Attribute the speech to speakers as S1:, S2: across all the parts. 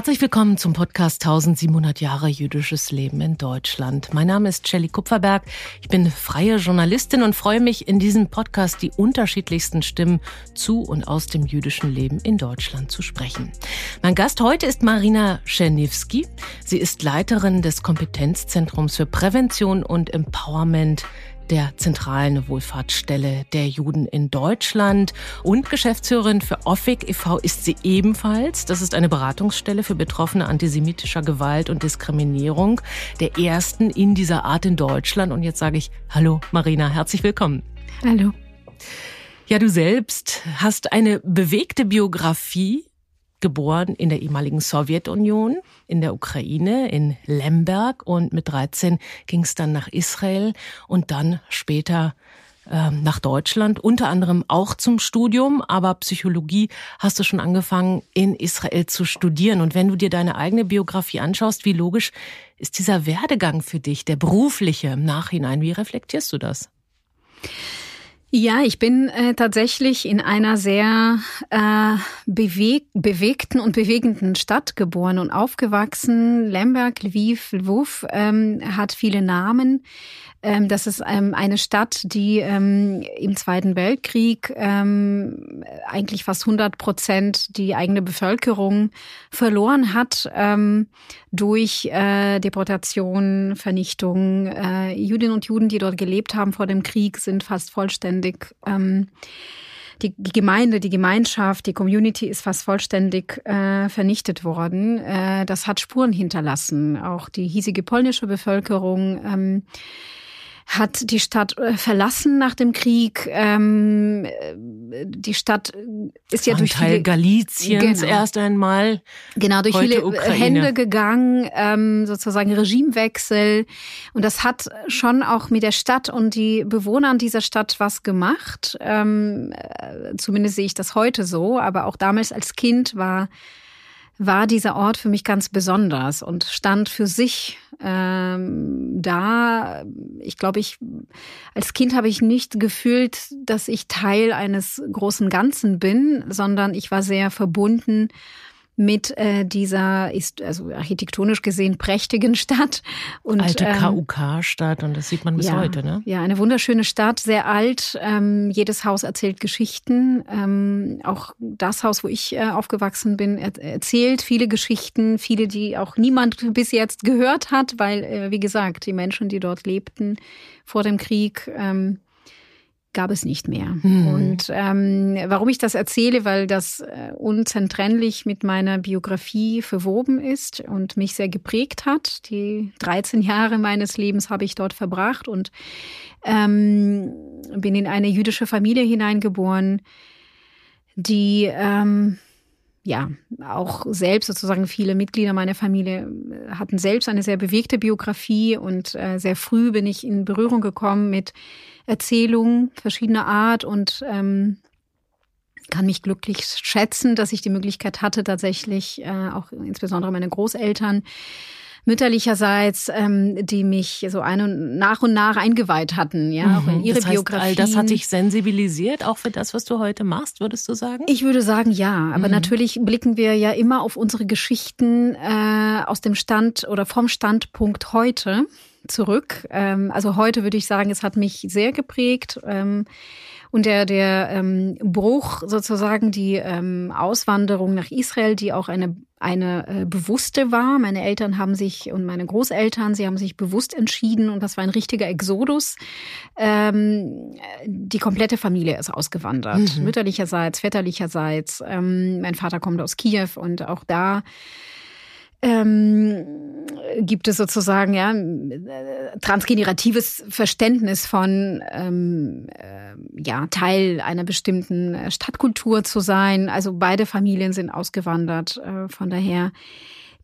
S1: Herzlich willkommen zum Podcast 1700 Jahre jüdisches Leben in Deutschland. Mein Name ist Shelley Kupferberg. Ich bin freie Journalistin und freue mich, in diesem Podcast die unterschiedlichsten Stimmen zu und aus dem jüdischen Leben in Deutschland zu sprechen. Mein Gast heute ist Marina Czerniewski. Sie ist Leiterin des Kompetenzzentrums für Prävention und Empowerment der zentralen Wohlfahrtsstelle der Juden in Deutschland. Und Geschäftsführerin für OFIC e.V. ist sie ebenfalls. Das ist eine Beratungsstelle für Betroffene antisemitischer Gewalt und Diskriminierung, der ersten in dieser Art in Deutschland. Und jetzt sage ich Hallo Marina, herzlich willkommen.
S2: Hallo.
S1: Ja, du selbst hast eine bewegte Biografie geboren in der ehemaligen Sowjetunion, in der Ukraine, in Lemberg und mit 13 ging es dann nach Israel und dann später ähm, nach Deutschland, unter anderem auch zum Studium, aber Psychologie hast du schon angefangen in Israel zu studieren. Und wenn du dir deine eigene Biografie anschaust, wie logisch ist dieser Werdegang für dich, der berufliche im Nachhinein? Wie reflektierst du das?
S2: Ja, ich bin äh, tatsächlich in einer sehr äh, beweg bewegten und bewegenden Stadt geboren und aufgewachsen. Lemberg, Lviv, Lwów ähm, hat viele Namen. Ähm, das ist ähm, eine Stadt, die ähm, im Zweiten Weltkrieg ähm, eigentlich fast 100 Prozent die eigene Bevölkerung verloren hat ähm, durch äh, Deportation, Vernichtung. Äh, Jüdinnen und Juden, die dort gelebt haben vor dem Krieg, sind fast vollständig ähm, die, Gemeinde, die Gemeinschaft, die Community ist fast vollständig äh, vernichtet worden. Äh, das hat Spuren hinterlassen. Auch die hiesige polnische Bevölkerung ähm, hat die Stadt äh, verlassen nach dem Krieg. Ähm, die Stadt ist ja durch
S1: Teil viele, Galiciens genau, erst einmal.
S2: Genau, durch viele Ukraine. Hände gegangen, ähm, sozusagen Regimewechsel. Und das hat schon auch mit der Stadt und die Bewohnern dieser Stadt was gemacht. Ähm, äh, zumindest sehe ich das heute so. Aber auch damals als Kind war war dieser Ort für mich ganz besonders und stand für sich ähm, da. Ich glaube, ich als Kind habe ich nicht gefühlt, dass ich Teil eines großen Ganzen bin, sondern ich war sehr verbunden mit äh, dieser ist also architektonisch gesehen prächtigen Stadt
S1: und alte ähm, KUK-Stadt und das sieht man bis
S2: ja,
S1: heute, ne?
S2: Ja, eine wunderschöne Stadt, sehr alt. Ähm, jedes Haus erzählt Geschichten. Ähm, auch das Haus, wo ich äh, aufgewachsen bin, er erzählt viele Geschichten, viele, die auch niemand bis jetzt gehört hat, weil äh, wie gesagt die Menschen, die dort lebten vor dem Krieg. Ähm, gab es nicht mehr. Mhm. Und ähm, warum ich das erzähle, weil das äh, unzertrennlich mit meiner Biografie verwoben ist und mich sehr geprägt hat. Die 13 Jahre meines Lebens habe ich dort verbracht und ähm, bin in eine jüdische Familie hineingeboren, die ähm, ja, auch selbst sozusagen viele Mitglieder meiner Familie äh, hatten selbst eine sehr bewegte Biografie und äh, sehr früh bin ich in Berührung gekommen mit Erzählungen verschiedener Art und ähm, kann mich glücklich schätzen, dass ich die Möglichkeit hatte, tatsächlich äh, auch insbesondere meine Großeltern mütterlicherseits, ähm, die mich so ein und nach und nach eingeweiht hatten, ja, mhm. auch in ihre das heißt, Biografie.
S1: All das hat dich sensibilisiert, auch für das, was du heute machst, würdest du sagen?
S2: Ich würde sagen, ja. Aber mhm. natürlich blicken wir ja immer auf unsere Geschichten äh, aus dem Stand oder vom Standpunkt heute zurück. Ähm, also heute würde ich sagen, es hat mich sehr geprägt. Ähm, und der, der ähm, Bruch, sozusagen die ähm, Auswanderung nach Israel, die auch eine, eine äh, bewusste war. Meine Eltern haben sich und meine Großeltern, sie haben sich bewusst entschieden und das war ein richtiger Exodus. Ähm, die komplette Familie ist ausgewandert, mhm. mütterlicherseits, väterlicherseits. Ähm, mein Vater kommt aus Kiew und auch da ähm, gibt es sozusagen ja transgeneratives Verständnis von ähm, äh, ja Teil einer bestimmten Stadtkultur zu sein. Also beide Familien sind ausgewandert, äh, von daher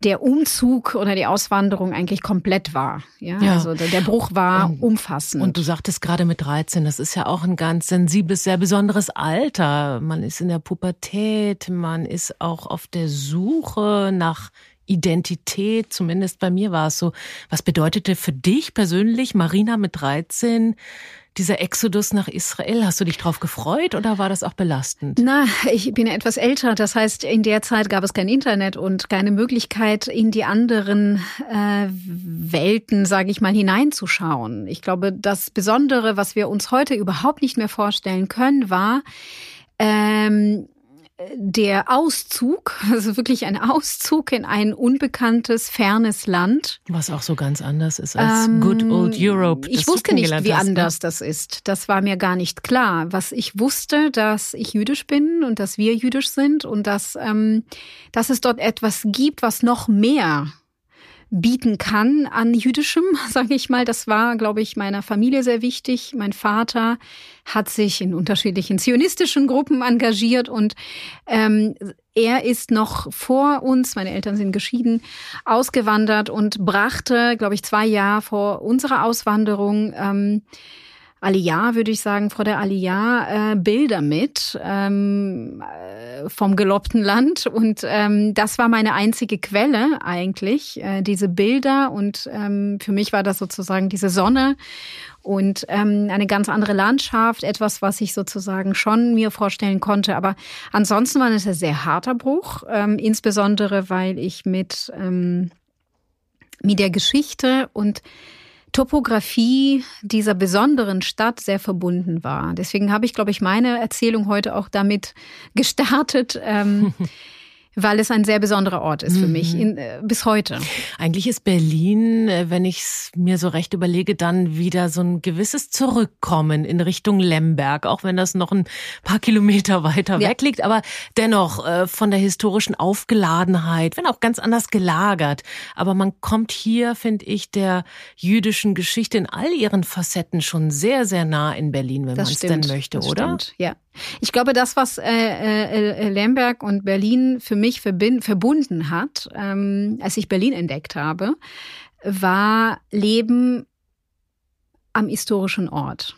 S2: der Umzug oder die Auswanderung eigentlich komplett war. Ja, ja. also der, der, Bruch war und, umfassend.
S1: Und du sagtest gerade mit 13, das ist ja auch ein ganz sensibles, sehr besonderes Alter. Man ist in der Pubertät, man ist auch auf der Suche nach Identität, zumindest bei mir war es so. Was bedeutete für dich persönlich, Marina mit 13, dieser Exodus nach Israel? Hast du dich drauf gefreut oder war das auch belastend?
S2: Na, ich bin ja etwas älter. Das heißt, in der Zeit gab es kein Internet und keine Möglichkeit, in die anderen äh, Welten, sage ich mal, hineinzuschauen. Ich glaube, das Besondere, was wir uns heute überhaupt nicht mehr vorstellen können, war, ähm, der Auszug, also wirklich ein Auszug in ein unbekanntes, fernes Land.
S1: Was auch so ganz anders ist als ähm, Good Old Europe.
S2: Ich wusste nicht, wie hast, ne? anders das ist. Das war mir gar nicht klar. Was ich wusste, dass ich jüdisch bin und dass wir jüdisch sind und dass, ähm, dass es dort etwas gibt, was noch mehr bieten kann an jüdischem, sage ich mal. Das war, glaube ich, meiner Familie sehr wichtig. Mein Vater hat sich in unterschiedlichen zionistischen Gruppen engagiert und ähm, er ist noch vor uns, meine Eltern sind geschieden, ausgewandert und brachte, glaube ich, zwei Jahre vor unserer Auswanderung ähm, Aliyah, würde ich sagen, vor der Aliyah äh, Bilder mit ähm, äh, vom gelobten Land. Und ähm, das war meine einzige Quelle eigentlich, äh, diese Bilder. Und ähm, für mich war das sozusagen diese Sonne und ähm, eine ganz andere Landschaft, etwas, was ich sozusagen schon mir vorstellen konnte. Aber ansonsten war es ein sehr harter Bruch, ähm, insbesondere weil ich mit, ähm, mit der Geschichte und Topografie dieser besonderen Stadt sehr verbunden war. Deswegen habe ich, glaube ich, meine Erzählung heute auch damit gestartet. Ähm, weil es ein sehr besonderer Ort ist für mhm. mich in, äh, bis heute.
S1: Eigentlich ist Berlin, äh, wenn ich es mir so recht überlege, dann wieder so ein gewisses Zurückkommen in Richtung Lemberg, auch wenn das noch ein paar Kilometer weiter ja. weg liegt, aber dennoch äh, von der historischen Aufgeladenheit, wenn auch ganz anders gelagert. Aber man kommt hier, finde ich, der jüdischen Geschichte in all ihren Facetten schon sehr, sehr nah in Berlin, wenn man es denn möchte,
S2: das
S1: oder?
S2: Stimmt. Ja, ich glaube, das, was äh, äh, äh, Lemberg und Berlin für mich verbind, verbunden hat, ähm, als ich Berlin entdeckt habe, war Leben am historischen Ort.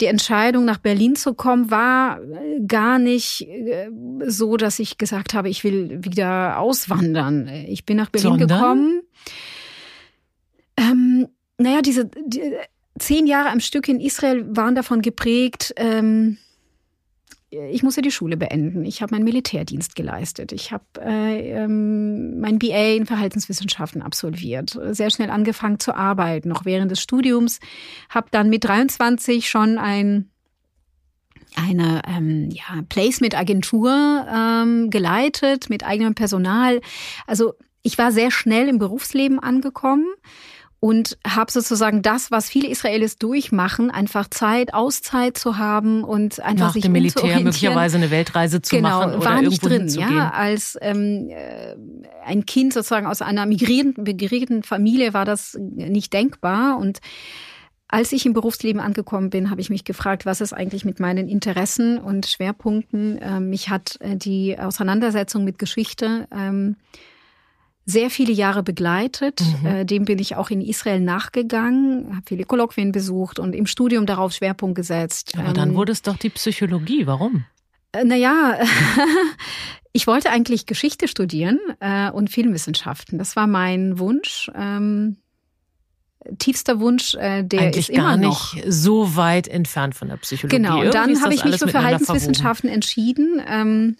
S2: Die Entscheidung, nach Berlin zu kommen, war äh, gar nicht äh, so, dass ich gesagt habe, ich will wieder auswandern. Ich bin nach Berlin Sondern? gekommen. Ähm, naja, diese die, zehn Jahre am Stück in Israel waren davon geprägt, ähm, ich musste die Schule beenden. Ich habe meinen Militärdienst geleistet. Ich habe äh, ähm, mein BA in Verhaltenswissenschaften absolviert. Sehr schnell angefangen zu arbeiten, noch während des Studiums. Habe dann mit 23 schon ein eine ähm, ja, Placement-Agentur ähm, geleitet mit eigenem Personal. Also ich war sehr schnell im Berufsleben angekommen und habe sozusagen das, was viele Israelis durchmachen, einfach Zeit, Auszeit zu haben und einfach
S1: Nach
S2: sich
S1: dem Militär möglicherweise eine Weltreise zu
S2: genau,
S1: machen oder
S2: war nicht drin, ja, als ähm, äh, ein Kind sozusagen aus einer migrierenden, migrierenden Familie war das nicht denkbar und als ich im Berufsleben angekommen bin, habe ich mich gefragt, was ist eigentlich mit meinen Interessen und Schwerpunkten. Ähm, mich hat äh, die Auseinandersetzung mit Geschichte ähm, sehr viele Jahre begleitet. Mhm. Äh, dem bin ich auch in Israel nachgegangen, habe viele Kolloquien besucht und im Studium darauf Schwerpunkt gesetzt.
S1: Aber dann ähm, wurde es doch die Psychologie. Warum?
S2: Äh, naja, ich wollte eigentlich Geschichte studieren äh, und Filmwissenschaften. Das war mein Wunsch. Ähm, tiefster Wunsch, äh, der
S1: Eigentlich
S2: ist immer
S1: gar
S2: noch
S1: nicht so weit entfernt von der Psychologie.
S2: Genau, und dann habe ich mich für Verhaltenswissenschaften verwoben. entschieden. Ähm,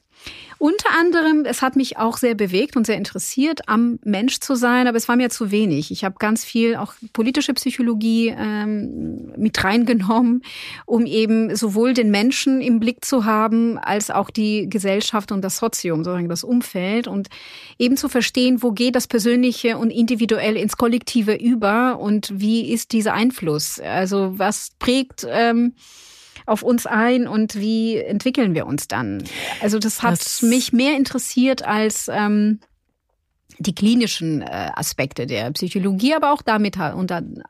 S2: unter anderem, es hat mich auch sehr bewegt und sehr interessiert, am Mensch zu sein, aber es war mir zu wenig. Ich habe ganz viel auch politische Psychologie ähm, mit reingenommen, um eben sowohl den Menschen im Blick zu haben, als auch die Gesellschaft und das Sozium, sozusagen das Umfeld und eben zu verstehen, wo geht das Persönliche und Individuelle ins Kollektive über und wie ist dieser Einfluss? Also was prägt ähm, auf uns ein und wie entwickeln wir uns dann? Also das hat das mich mehr interessiert als ähm, die klinischen äh, Aspekte der Psychologie, aber auch damit und dann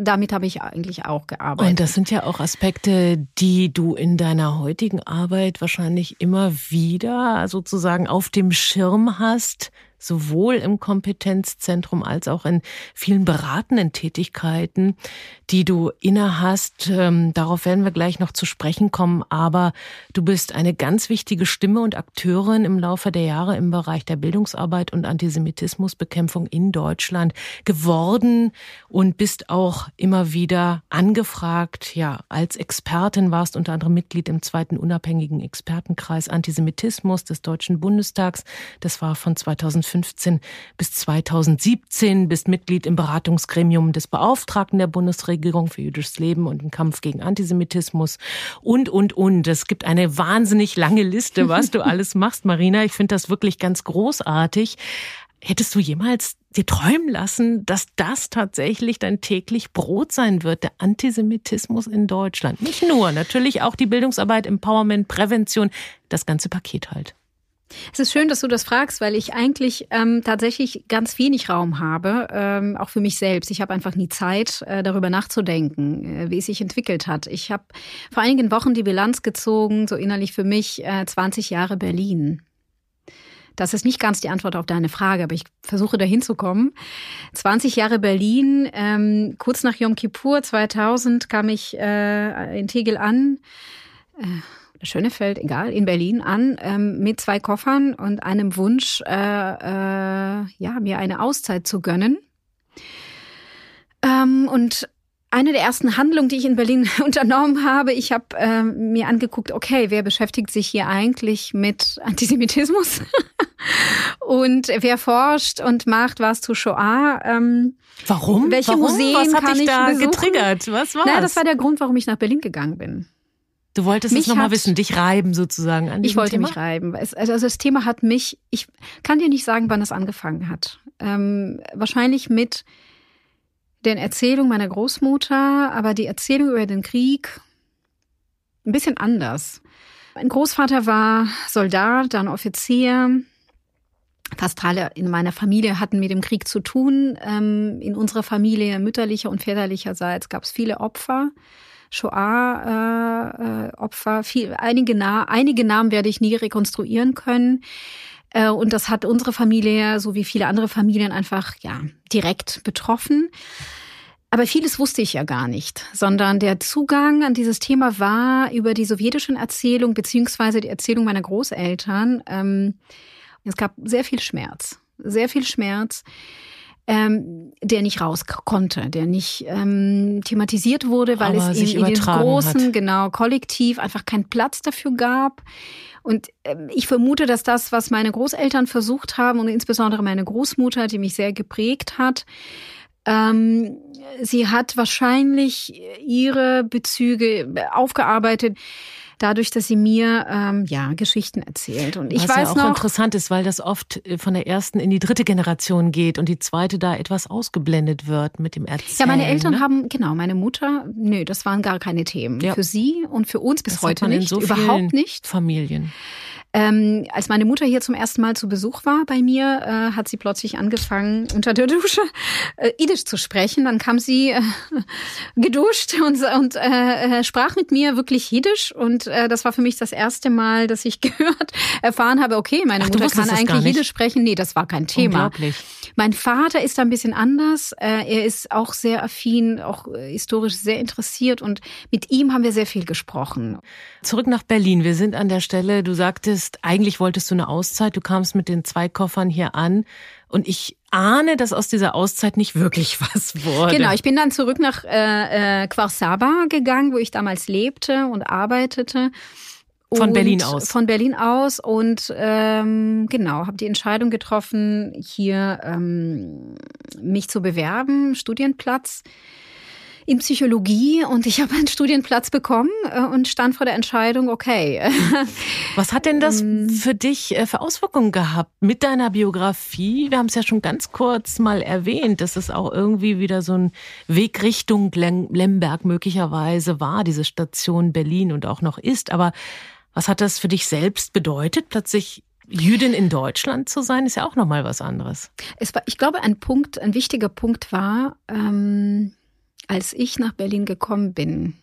S2: damit habe ich eigentlich auch gearbeitet.
S1: Und das sind ja auch Aspekte, die du in deiner heutigen Arbeit wahrscheinlich immer wieder sozusagen auf dem Schirm hast, sowohl im Kompetenzzentrum als auch in vielen beratenden Tätigkeiten, die du innehast. Ähm, darauf werden wir gleich noch zu sprechen kommen. Aber du bist eine ganz wichtige Stimme und Akteurin im Laufe der Jahre im Bereich der Bildungsarbeit und Antisemitismusbekämpfung in Deutschland geworden und bist auch immer wieder angefragt. Ja, als Expertin warst unter anderem Mitglied im zweiten unabhängigen Expertenkreis Antisemitismus des Deutschen Bundestags. Das war von 2015 bis 2017. Bist Mitglied im Beratungsgremium des Beauftragten der Bundesregierung für jüdisches Leben und den Kampf gegen Antisemitismus und, und, und. Es gibt eine wahnsinnig lange Liste, was du alles machst, Marina. Ich finde das wirklich ganz großartig. Hättest du jemals dir träumen lassen, dass das tatsächlich dein täglich Brot sein wird, der Antisemitismus in Deutschland? Nicht nur, natürlich auch die Bildungsarbeit, Empowerment, Prävention, das ganze Paket halt.
S2: Es ist schön, dass du das fragst, weil ich eigentlich ähm, tatsächlich ganz wenig Raum habe, ähm, auch für mich selbst. Ich habe einfach nie Zeit, äh, darüber nachzudenken, äh, wie es sich entwickelt hat. Ich habe vor einigen Wochen die Bilanz gezogen, so innerlich für mich, äh, 20 Jahre Berlin. Das ist nicht ganz die Antwort auf deine Frage, aber ich versuche dahin zu kommen. 20 Jahre Berlin, ähm, kurz nach Yom Kippur 2000 kam ich äh, in Tegel an. Schönefeld, egal, in Berlin an, ähm, mit zwei Koffern und einem Wunsch, äh, äh, ja, mir eine Auszeit zu gönnen. Ähm, und eine der ersten Handlungen, die ich in Berlin unternommen habe, ich habe äh, mir angeguckt, okay, wer beschäftigt sich hier eigentlich mit Antisemitismus und wer forscht und macht was zu Shoah?
S1: Ähm, warum?
S2: Welche
S1: warum?
S2: Museen
S1: was hat
S2: kann
S1: dich
S2: ich
S1: da
S2: besuchen?
S1: getriggert? Was war
S2: Naja, das war der Grund, warum ich nach Berlin gegangen bin.
S1: Du wolltest
S2: Mich
S1: es nochmal wissen, dich reiben sozusagen an
S2: Ich wollte
S1: Thema?
S2: mich reiben. Es, also das Thema hat mich, ich kann dir nicht sagen, wann es angefangen hat. Ähm, wahrscheinlich mit den Erzählungen meiner Großmutter, aber die Erzählung über den Krieg ein bisschen anders. Mein Großvater war Soldat, dann Offizier. Fast alle in meiner Familie hatten mit dem Krieg zu tun. Ähm, in unserer Familie mütterlicher und väterlicherseits gab es viele Opfer. Shoah-Opfer, viel, einige, Na einige Namen werde ich nie rekonstruieren können. Äh, und das hat unsere Familie, so wie viele andere Familien, einfach ja direkt betroffen. Aber vieles wusste ich ja gar nicht, sondern der Zugang an dieses Thema war über die sowjetischen Erzählung beziehungsweise die Erzählung meiner Großeltern. Ähm, es gab sehr viel Schmerz, sehr viel Schmerz ähm, der nicht raus konnte, der nicht ähm, thematisiert wurde, weil
S1: Aber
S2: es in, in den
S1: übertragen
S2: großen,
S1: hat.
S2: genau, Kollektiv einfach keinen Platz dafür gab. Und ähm, ich vermute, dass das, was meine Großeltern versucht haben und insbesondere meine Großmutter, die mich sehr geprägt hat, ähm, sie hat wahrscheinlich ihre Bezüge aufgearbeitet, dadurch, dass sie mir ähm, ja Geschichten erzählt. Und ich
S1: Was
S2: weiß
S1: ja auch
S2: noch,
S1: interessant ist, weil das oft äh, von der ersten in die dritte Generation geht und die zweite da etwas ausgeblendet wird mit dem Erzählen.
S2: Ja, meine Eltern
S1: ne?
S2: haben, genau, meine Mutter, nö, das waren gar keine Themen.
S1: Ja.
S2: Für sie und für uns bis
S1: Das
S2: heute nicht,
S1: so
S2: überhaupt nicht.
S1: Familien.
S2: Ähm, als meine Mutter hier zum ersten Mal zu Besuch war bei mir, äh, hat sie plötzlich angefangen, unter der Dusche äh, Idisch zu sprechen. Dann kam sie äh, geduscht und, und äh, äh, sprach mit mir wirklich Jiddisch. Und äh, das war für mich das erste Mal, dass ich gehört, erfahren habe, okay, meine
S1: Ach,
S2: Mutter kann eigentlich? Jiddisch sprechen. Nee, das war kein Thema.
S1: Unglaublich.
S2: Mein Vater ist da ein bisschen anders. Äh, Er ist auch sehr affin, auch äh, historisch sehr interessiert und mit ihm haben wir sehr viel gesprochen.
S1: Zurück nach Berlin. Wir sind an der Stelle, du sagtest, eigentlich wolltest du eine Auszeit. Du kamst mit den zwei Koffern hier an. Und ich ahne, dass aus dieser Auszeit nicht wirklich was wurde.
S2: Genau, ich bin dann zurück nach äh, äh, Quarsaba gegangen, wo ich damals lebte und arbeitete.
S1: Von
S2: Und
S1: Berlin aus?
S2: Von Berlin aus und ähm, genau, habe die Entscheidung getroffen, hier ähm, mich zu bewerben, Studienplatz in Psychologie und ich habe einen Studienplatz bekommen äh, und stand vor der Entscheidung, okay,
S1: Was hat denn das
S2: Ähm.
S1: für dich äh, für Auswirkungen gehabt mit deiner Biografie? Wir haben es ja schon ganz kurz mal erwähnt, dass es auch irgendwie wieder so ein Weg Richtung Lemberg möglicherweise war, diese Station Berlin und auch noch ist. Aber was hat das für dich selbst bedeutet, plötzlich Jüdin in Deutschland zu sein? Ist ja auch nochmal was anderes.
S2: Es war, ich glaube, ein Punkt, ein wichtiger Punkt war, ähm, als ich nach Berlin gekommen bin,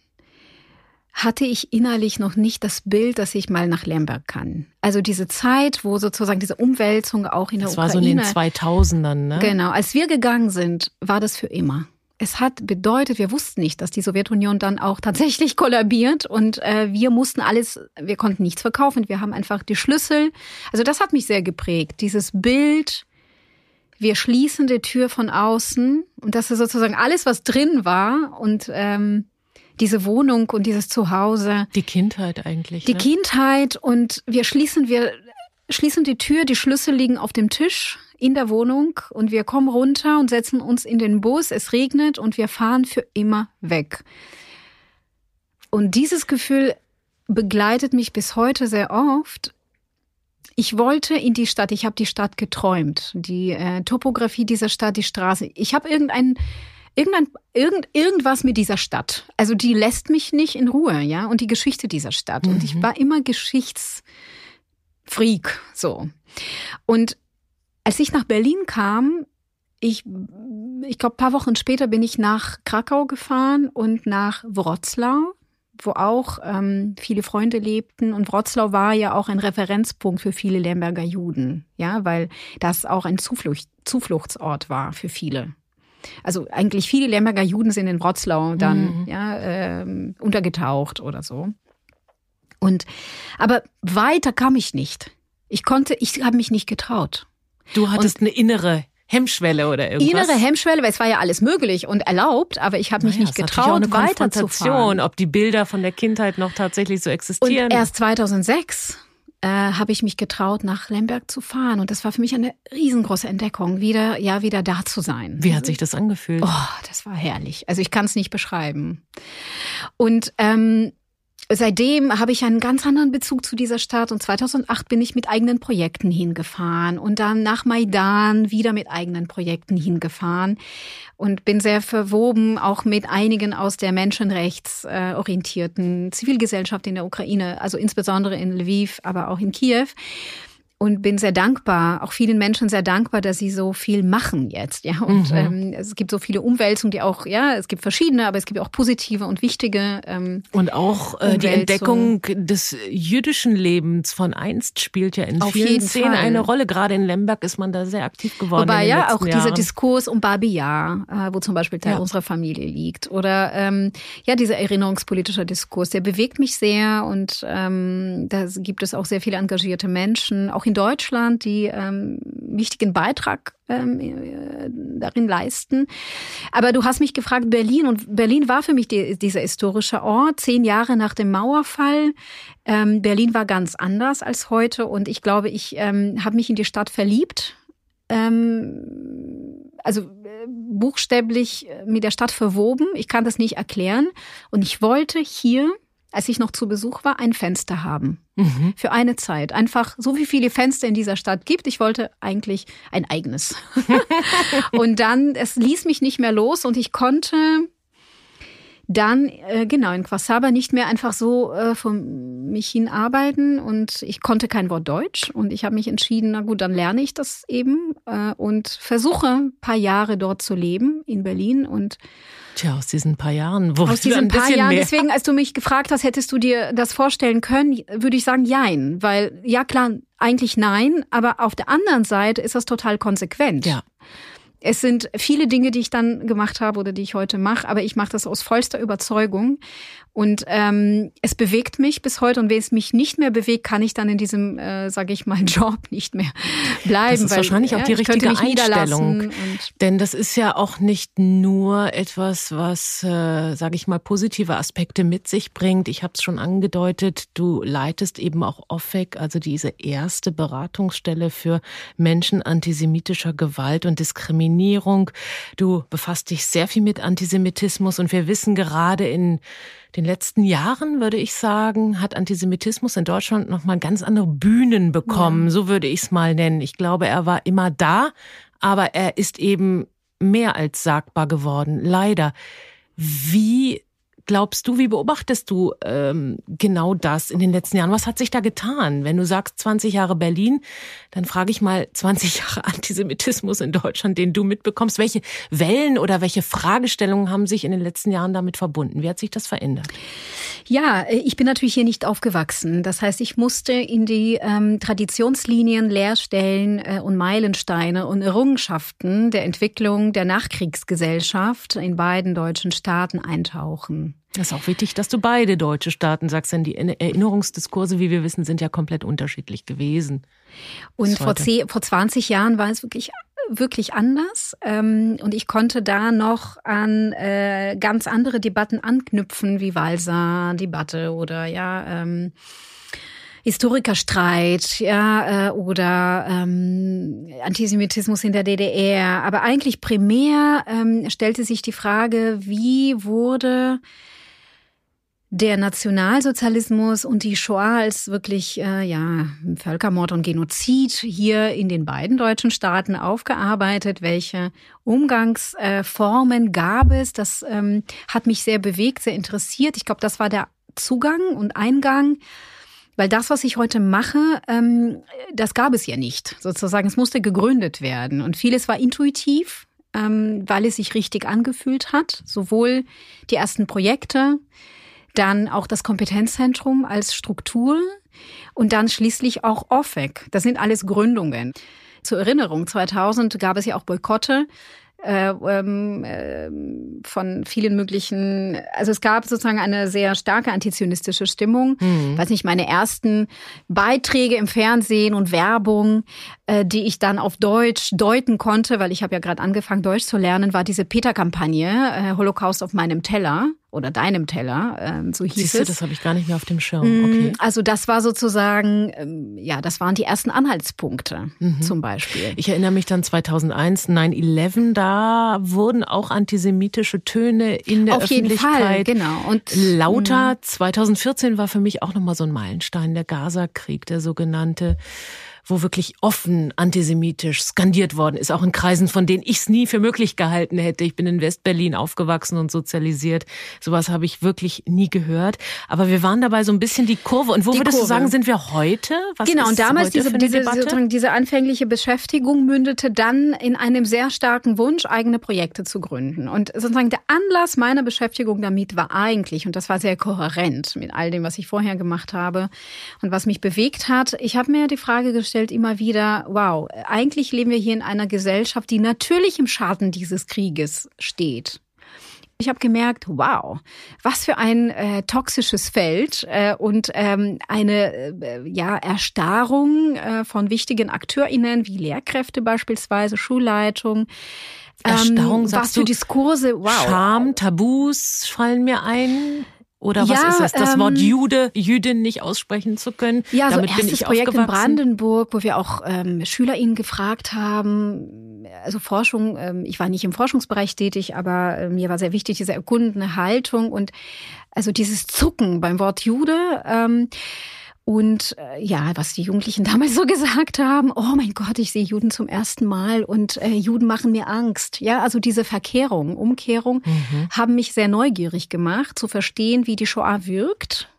S2: hatte ich innerlich noch nicht das Bild, dass ich mal nach Lemberg kann. Also diese Zeit, wo sozusagen diese Umwälzung auch in der
S1: das
S2: Ukraine.
S1: Das war so in den 2000ern, ne?
S2: Genau. Als wir gegangen sind, war das für immer. Es hat bedeutet, wir wussten nicht, dass die Sowjetunion dann auch tatsächlich kollabiert und äh, wir mussten alles, wir konnten nichts verkaufen, wir haben einfach die Schlüssel. Also das hat mich sehr geprägt, dieses Bild, wir schließen die Tür von außen und das ist sozusagen alles, was drin war und ähm, diese Wohnung und dieses Zuhause.
S1: Die Kindheit eigentlich.
S2: Die
S1: ne?
S2: Kindheit und wir schließen, wir schließen die Tür, die Schlüssel liegen auf dem Tisch in der Wohnung und wir kommen runter und setzen uns in den Bus. Es regnet und wir fahren für immer weg. Und dieses Gefühl begleitet mich bis heute sehr oft. Ich wollte in die Stadt, ich habe die Stadt geträumt, die äh, Topografie dieser Stadt, die Straße. Ich habe irgendein irgendein, irgend, irgendwas mit dieser Stadt. Also die lässt mich nicht in Ruhe, ja, und die Geschichte dieser Stadt. Mhm. Und ich mhm. war immer Geschichtsfreak, so. Und als ich nach Berlin kam, ich, ich glaube, paar Wochen später bin ich nach Krakau gefahren und nach Wroclaw, wo auch ähm, viele Freunde lebten. Und Wroclaw war ja auch ein Referenzpunkt für viele Lemberger Juden, ja, weil das auch ein Zuflucht, Zufluchtsort war für viele. Also eigentlich viele Lemberger Juden sind in Wroclaw dann mhm. ja, ähm, untergetaucht oder so. Und aber weiter kam ich nicht. Ich konnte, ich habe mich nicht getraut.
S1: Du hattest und, eine innere Hemmschwelle oder irgendwas?
S2: Innere Hemmschwelle, weil es war ja alles möglich und erlaubt, aber ich habe mich naja, nicht getraut, weiterzufahren.
S1: Ob die Bilder von der Kindheit noch tatsächlich so existieren.
S2: Und erst 2006 äh, habe ich mich getraut, nach Lemberg zu fahren. Und das war für mich eine riesengroße Entdeckung, wieder, ja, wieder da zu sein.
S1: Wie hat sich das angefühlt?
S2: Oh, das war herrlich. Also ich kann es nicht beschreiben. Und ähm, seitdem habe ich einen ganz anderen Bezug zu dieser Stadt. Und 2008 bin ich mit eigenen Projekten hingefahren und dann nach Maidan wieder mit eigenen Projekten hingefahren und bin sehr verwoben auch mit einigen aus der menschenrechtsorientierten Zivilgesellschaft in der Ukraine, also insbesondere in Lviv, aber auch in Kiew und bin sehr dankbar, auch vielen Menschen sehr dankbar, dass sie so viel machen jetzt. Ja, und mhm. ähm, es gibt so viele Umwälzungen, die auch, ja, es gibt verschiedene, aber es gibt auch positive und wichtige. Ähm,
S1: und auch äh, die Entdeckung des jüdischen Lebens von einst spielt ja in Auf vielen Szenen Fall. eine Rolle. Gerade in Lemberg ist man da sehr aktiv geworden.
S2: Wobei ja auch Jahren. dieser Diskurs um Babi Yar, äh, wo zum Beispiel Teil ja. unserer Familie liegt, oder ähm, ja dieser erinnerungspolitische Diskurs, der bewegt mich sehr und ähm, da gibt es auch sehr viele engagierte Menschen, auch in Deutschland, die ähm, wichtigen Beitrag ähm, äh, darin leisten. Aber du hast mich gefragt, Berlin. Und Berlin war für mich die, dieser historische Ort, zehn Jahre nach dem Mauerfall. Ähm, Berlin war ganz anders als heute. Und ich glaube, ich ähm, habe mich in die Stadt verliebt. Ähm, also äh, buchstäblich mit der Stadt verwoben. Ich kann das nicht erklären. Und ich wollte hier als ich noch zu Besuch war, ein Fenster haben. Mhm. Für eine Zeit. Einfach so wie viele Fenster in dieser Stadt gibt. Ich wollte eigentlich ein eigenes. und dann, es ließ mich nicht mehr los und ich konnte dann äh, genau in Quasaba nicht mehr einfach so äh, von mich hin arbeiten und ich konnte kein Wort Deutsch und ich habe mich entschieden, na gut, dann lerne ich das eben äh, und versuche ein paar Jahre dort zu leben in Berlin und
S1: Tja, aus diesen paar Jahren. Wo
S2: aus diesen paar Jahren. Mehr. Deswegen, als du mich gefragt hast, hättest du dir das vorstellen können, würde ich sagen, jein. Weil, ja klar, eigentlich nein, aber auf der anderen Seite ist das total konsequent.
S1: Ja.
S2: Es sind viele Dinge, die ich dann gemacht habe oder die ich heute mache, aber ich mache das aus vollster Überzeugung. Und ähm, es bewegt mich bis heute und wenn es mich nicht mehr bewegt, kann ich dann in diesem, äh, sage ich mal, Job nicht mehr bleiben. Das
S1: ist weil, wahrscheinlich auch ja, die richtige Einstellung. Denn das ist ja auch nicht nur etwas, was, äh, sage ich mal, positive Aspekte mit sich bringt. Ich habe es schon angedeutet, du leitest eben auch OFEC, also diese erste Beratungsstelle für Menschen antisemitischer Gewalt und Diskriminierung. Du befasst dich sehr viel mit Antisemitismus und wir wissen gerade in den letzten Jahren, würde ich sagen, hat Antisemitismus in Deutschland nochmal ganz andere Bühnen bekommen. Ja. So würde ich es mal nennen. Ich glaube, er war immer da, aber er ist eben mehr als sagbar geworden. Leider. Wie glaubst du, wie beobachtest du ähm, genau das in den letzten Jahren? Was hat sich da getan? Wenn du sagst 20 Jahre Berlin, dann frage ich mal 20 Jahre Antisemitismus in Deutschland, den du mitbekommst. Welche Wellen oder welche Fragestellungen haben sich in den letzten Jahren damit verbunden? Wie hat sich das verändert?
S2: Ja, äh, ich bin natürlich hier nicht aufgewachsen. Das heißt, ich musste in die ähm, Traditionslinien, Lehrstellen äh, und Meilensteine und Errungenschaften der Entwicklung der Nachkriegsgesellschaft in beiden deutschen Staaten eintauchen.
S1: Das ist auch wichtig, dass du beide deutsche Staaten sagst, denn die Erinnerungsdiskurse, wie wir wissen, sind ja komplett unterschiedlich gewesen.
S2: Und vor, zehn, vor 20 Jahren war es wirklich wirklich anders ähm, und ich konnte da noch an äh, ganz andere Debatten anknüpfen, wie Walser-Debatte oder ja ähm, Historikerstreit, ja, äh, oder ähm, Antisemitismus in der DDR. Aber eigentlich primär ähm, stellte sich die Frage, wie wurde der Nationalsozialismus und die Shoah als wirklich äh, ja Völkermord und Genozid hier in den beiden deutschen Staaten aufgearbeitet. Welche Umgangsformen gab es? Das ähm, hat mich sehr bewegt, sehr interessiert. Ich glaube, das war der Zugang und Eingang. Weil das, was ich heute mache, ähm, das gab es ja nicht. Sozusagen, es musste gegründet werden. Und vieles war intuitiv, ähm, weil es sich richtig angefühlt hat. Sowohl die ersten Projekte, dann auch das Kompetenzzentrum als Struktur und dann schließlich auch OFEC. Das sind alles Gründungen. Zur Erinnerung, 2000 gab es ja auch Boykotte äh, ähm, äh, von vielen möglichen, also es gab sozusagen eine sehr starke antizionistische Stimmung. Mhm. Weiß nicht, meine ersten Beiträge im Fernsehen und Werbung, äh, die ich dann auf Deutsch deuten konnte, weil ich habe ja gerade angefangen, Deutsch zu lernen, war diese Peter-Kampagne, äh, Holocaust auf meinem Teller oder deinem Teller, ähm, so hieß Siehst
S1: es.
S2: Du,
S1: das habe ich gar nicht mehr auf dem Schirm. Mm, okay.
S2: Also das war sozusagen, ähm, ja, das waren die ersten Anhaltspunkte mhm. zum Beispiel.
S1: Ich erinnere mich dann 2001, 9-11, da wurden auch antisemitische Töne in der
S2: auf
S1: Öffentlichkeit
S2: jeden Fall, genau.
S1: Und lauter. 2014 mm. war für mich auch nochmal so ein Meilenstein, der Gaza-Krieg, der sogenannte wo wirklich offen antisemitisch skandiert worden ist, auch in Kreisen, von denen ich es nie für möglich gehalten hätte. Ich bin in Westberlin aufgewachsen und sozialisiert. Sowas habe ich wirklich nie gehört. Aber wir waren dabei so ein bisschen die Kurve. Und wo die würdest Kurve. du sagen, sind wir heute?
S2: Was genau, und damals diese, diese, sozusagen diese anfängliche Beschäftigung mündete dann in einem sehr starken Wunsch, eigene Projekte zu gründen. Und sozusagen der Anlass meiner Beschäftigung damit war eigentlich, und das war sehr kohärent mit all dem, was ich vorher gemacht habe und was mich bewegt hat, ich habe mir die Frage gestellt, feststellt immer wieder, wow, eigentlich leben wir hier in einer Gesellschaft, die natürlich im Schaden dieses Krieges steht. Ich habe gemerkt, wow, was für ein äh, toxisches Feld äh, und ähm, eine äh, ja Erstarrung äh, von wichtigen AkteurInnen wie Lehrkräfte beispielsweise, Schulleitung.
S1: Erstarrung, ähm,
S2: was für Diskurse, wow.
S1: Scham, Tabus fallen mir ein. Oder was ja, ist das? Das ähm, Wort Jude, Jüdin nicht aussprechen zu können.
S2: Ja, Damit so erstes Projekt in Brandenburg, wo wir auch ähm, SchülerInnen gefragt haben, also Forschung, ähm, ich war nicht im Forschungsbereich tätig, aber äh, mir war sehr wichtig, diese erkundende Haltung und also dieses Zucken beim Wort Jude. Ähm, und äh, ja, was die Jugendlichen damals so gesagt haben, oh mein Gott, ich sehe Juden zum ersten Mal und äh, Juden machen mir Angst. Ja, also diese Verkehrung, Umkehrung mhm. haben mich sehr neugierig gemacht, zu verstehen, wie die Shoah wirkt,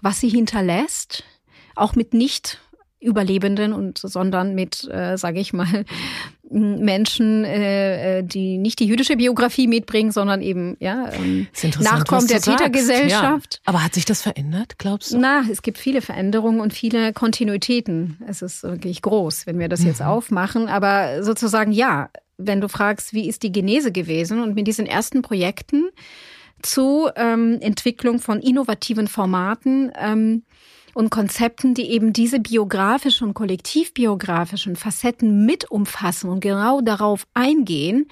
S2: was sie hinterlässt, auch mit nicht Überlebenden und sondern mit, äh, sage ich mal, Menschen, äh, äh, die nicht die jüdische Biografie mitbringen, sondern eben ja ähm, Nachkommen der Tätergesellschaft. Ja.
S1: Aber hat sich das verändert, glaubst du?
S2: Na, es gibt viele Veränderungen und viele Kontinuitäten. Es ist wirklich groß, wenn wir das mhm. jetzt aufmachen. Aber sozusagen ja, wenn du fragst, wie ist die Genese gewesen und mit diesen ersten Projekten zu ähm, Entwicklung von innovativen Formaten ähm, und Konzepten, die eben diese biografischen und kollektivbiografischen Facetten mit umfassen und genau darauf eingehen,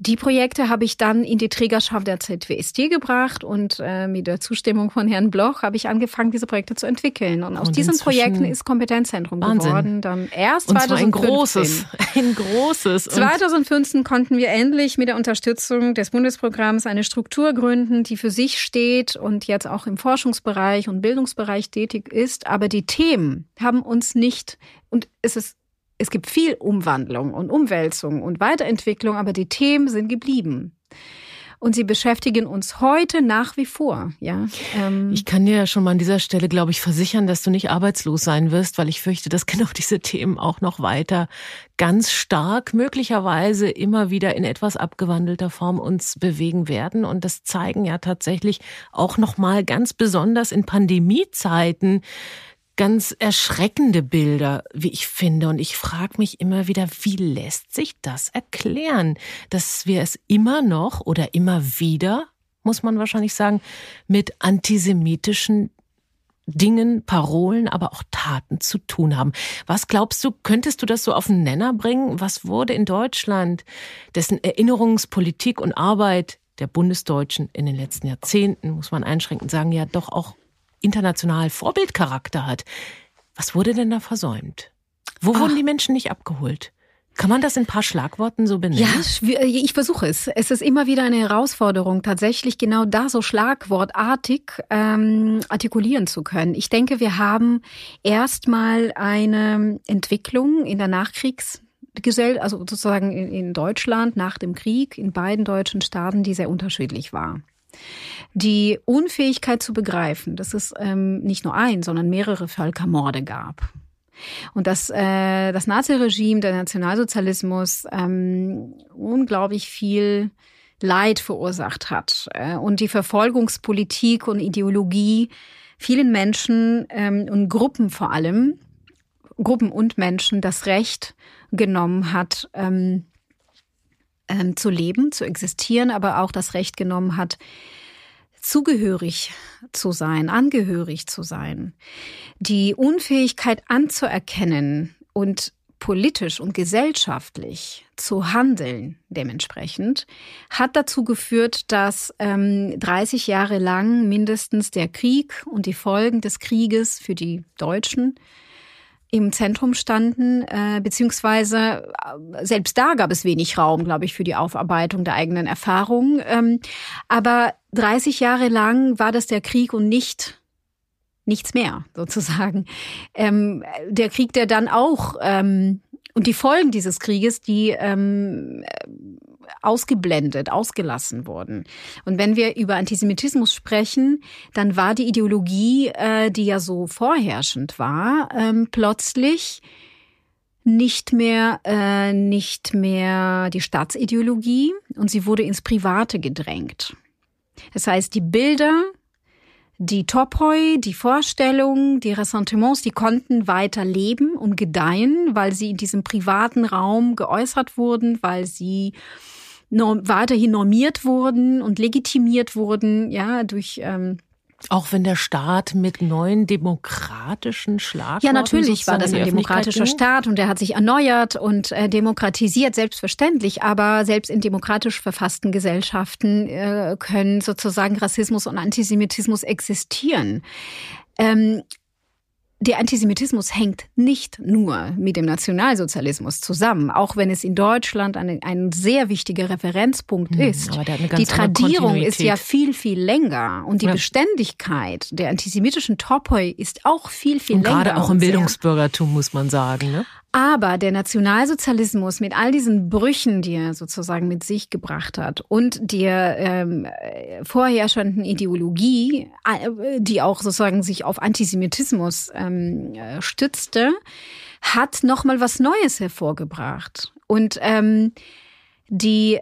S2: die Projekte habe ich dann in die Trägerschaft der ZWST gebracht und äh, mit der Zustimmung von Herrn Bloch habe ich angefangen, diese Projekte zu entwickeln. Und aus und diesen Projekten ist Kompetenzzentrum Wahnsinn. geworden. Dann erst
S1: und 2015. ein großes, ein großes.
S2: 2015 konnten wir endlich mit der Unterstützung des Bundesprogramms eine Struktur gründen, die für sich steht und jetzt auch im Forschungsbereich und Bildungsbereich tätig ist. Aber die Themen haben uns nicht und es ist es gibt viel Umwandlung und Umwälzung und Weiterentwicklung, aber die Themen sind geblieben. und sie beschäftigen uns heute nach wie vor. Ja,
S1: ähm ich kann dir ja schon mal an dieser Stelle, glaube ich, versichern, dass du nicht arbeitslos sein wirst, weil ich fürchte, dass genau diese Themen auch noch weiter ganz stark, möglicherweise immer wieder in etwas abgewandelter Form uns bewegen werden. Und das zeigen ja tatsächlich auch noch mal ganz besonders in Pandemiezeiten ganz erschreckende Bilder, wie ich finde. Und ich frage mich immer wieder, wie lässt sich das erklären, dass wir es immer noch oder immer wieder, muss man wahrscheinlich sagen, mit antisemitischen Dingen, Parolen, aber auch Taten zu tun haben. Was glaubst du, könntest du das so auf den Nenner bringen? Was wurde in Deutschland, dessen Erinnerungspolitik und Arbeit der Bundesdeutschen in den letzten Jahrzehnten, muss man einschränkend sagen, ja doch auch international Vorbildcharakter hat. Was wurde denn da versäumt? Wo Ach. wurden die Menschen nicht abgeholt? Kann man das in ein paar Schlagworten so benennen?
S2: Ja, ich versuche es. Es ist immer wieder eine Herausforderung, tatsächlich genau da so schlagwortartig ähm, artikulieren zu können. Ich denke, wir haben erstmal eine Entwicklung in der Nachkriegsgesellschaft, also sozusagen in Deutschland nach dem Krieg, in beiden deutschen Staaten, die sehr unterschiedlich war. Die Unfähigkeit zu begreifen, dass es ähm, nicht nur ein, sondern mehrere Völkermorde gab. Und dass äh, das Naziregime, der Nationalsozialismus ähm, unglaublich viel Leid verursacht hat äh, und die Verfolgungspolitik und Ideologie vielen Menschen ähm, und Gruppen vor allem, Gruppen und Menschen das Recht genommen hat, ähm, ähm, zu leben, zu existieren, aber auch das Recht genommen hat, zugehörig zu sein, angehörig zu sein. Die Unfähigkeit anzuerkennen und politisch und gesellschaftlich zu handeln dementsprechend, hat dazu geführt, dass ähm, 30 Jahre lang mindestens der Krieg und die Folgen des Krieges für die Deutschen im Zentrum standen, äh, beziehungsweise äh, selbst da gab es wenig Raum, glaube ich, für die Aufarbeitung der eigenen Erfahrungen. Ähm, aber 30 Jahre lang war das der Krieg und nicht nichts mehr sozusagen. Ähm, der Krieg, der dann auch ähm, und die Folgen dieses Krieges, die ähm, ausgeblendet, ausgelassen wurden. Und wenn wir über Antisemitismus sprechen, dann war die Ideologie, äh, die ja so vorherrschend war, ähm, plötzlich nicht mehr äh, nicht mehr die Staatsideologie und sie wurde ins Private gedrängt. Das heißt, die Bilder, die Topoi, die Vorstellungen, die Ressentiments, die konnten weiter leben und gedeihen, weil sie in diesem privaten Raum geäußert wurden, weil sie norm weiterhin normiert wurden und legitimiert wurden, ja, durch ähm,
S1: auch wenn der Staat mit neuen demokratischen Schlagworten
S2: Ja, natürlich war das ein demokratischer. Staat und der hat sich erneuert und äh, demokratisiert, selbstverständlich. Aber selbst in demokratisch verfassten Gesellschaften äh, können sozusagen Rassismus und Antisemitismus existieren. Ähm, der Antisemitismus hängt nicht nur mit dem Nationalsozialismus zusammen, auch wenn es in Deutschland ein, ein sehr wichtiger Referenzpunkt hm, ist. die Tradierung ist ja viel, viel länger und die ja. Beständigkeit der antisemitischen Topoi ist auch viel, viel und länger.
S1: Gerade auch im Bildungsbürgertum, muss man sagen. Ne?
S2: Aber der Nationalsozialismus mit all diesen Brüchen, die er sozusagen mit sich gebracht hat und der ähm, vorherrschenden Ideologie, äh, die auch sozusagen sich auf Antisemitismus ähm, äh, stützte, hat noch mal was Neues hervorgebracht. Und ähm, die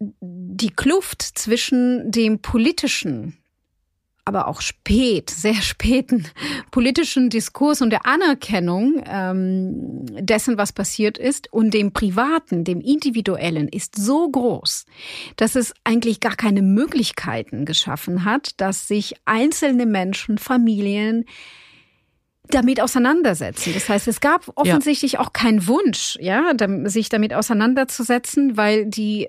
S2: die Kluft zwischen dem politischen aber auch spät, sehr späten politischen Diskurs und der Anerkennung ähm, dessen, was passiert ist, und dem Privaten, dem Individuellen ist so groß, dass es eigentlich gar keine Möglichkeiten geschaffen hat, dass sich einzelne Menschen, Familien, damit auseinandersetzen. Das heißt, es gab offensichtlich ja. auch keinen Wunsch, ja, sich damit auseinanderzusetzen, weil die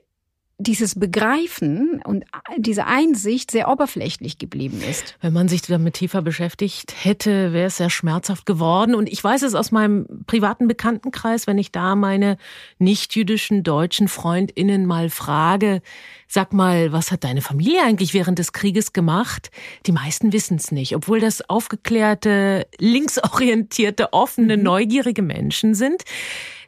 S2: dieses Begreifen und diese Einsicht sehr oberflächlich geblieben ist.
S1: Wenn man sich damit tiefer beschäftigt hätte, wäre es sehr schmerzhaft geworden. Und ich weiß es aus meinem privaten Bekanntenkreis, wenn ich da meine nicht-jüdischen deutschen Freundinnen mal frage, sag mal, was hat deine Familie eigentlich während des Krieges gemacht? Die meisten wissen es nicht, obwohl das aufgeklärte, linksorientierte, offene, mhm. neugierige Menschen sind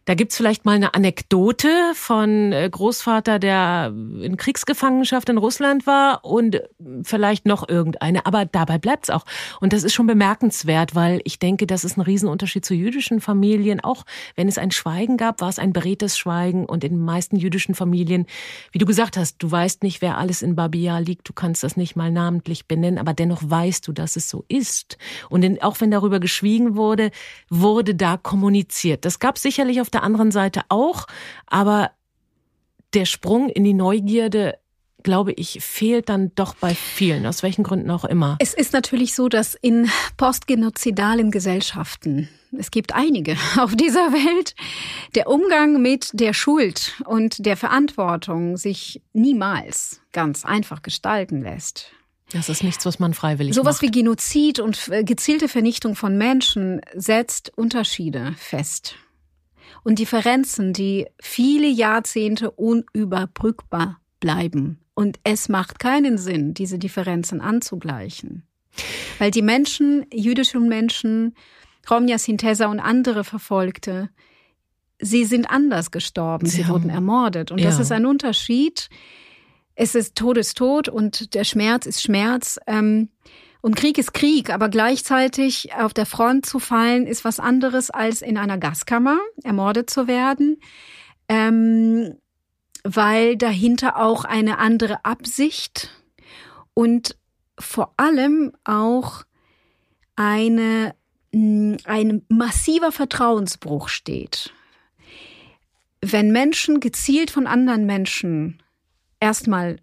S1: Da gibt's vielleicht mal eine Anekdote von äh, Großvater, der in Kriegsgefangenschaft in Russland war und vielleicht noch irgendeine, aber dabei bleibt's auch. Und das ist schon bemerkenswert, weil ich denke, das ist ein Riesenunterschied zu jüdischen Familien. Auch wenn es ein Schweigen gab, war es ein beredtes Schweigen und in den meisten jüdischen Familien, wie du gesagt hast, du weißt nicht, wer alles in Babia liegt, du kannst das nicht mal namentlich benennen, aber dennoch weißt du, dass es so ist. Und in, auch wenn darüber geschwiegen wurde, wurde da kommuniziert. Das gab sicherlich auf der anderen Seite auch, aber der Sprung in die Neugierde glaube ich, fehlt dann doch bei vielen, aus welchen Gründen auch immer.
S2: Es ist natürlich so, dass in postgenozidalen Gesellschaften, es gibt einige auf dieser Welt, der Umgang mit der Schuld und der Verantwortung sich niemals ganz einfach gestalten lässt.
S1: Das ist nichts, was man freiwillig
S2: Sowas
S1: macht.
S2: wie Genozid und äh, gezielte Vernichtung von Menschen setzt Unterschiede fest. Und Differenzen, die viele Jahrzehnte unüberbrückbar bleiben. Und es macht keinen Sinn, diese Differenzen anzugleichen. Weil die Menschen, jüdischen Menschen, Romja Sintesa und andere Verfolgte, sie sind anders gestorben, sie, sie wurden ermordet. Und ja. das ist ein Unterschied, es ist Todestod und der Schmerz ist Schmerz. Ähm, und Krieg ist Krieg, aber gleichzeitig auf der Front zu fallen, ist was anderes als in einer Gaskammer ermordet zu werden, ähm, weil dahinter auch eine andere Absicht und vor allem auch eine, ein massiver Vertrauensbruch steht. Wenn Menschen gezielt von anderen Menschen erstmal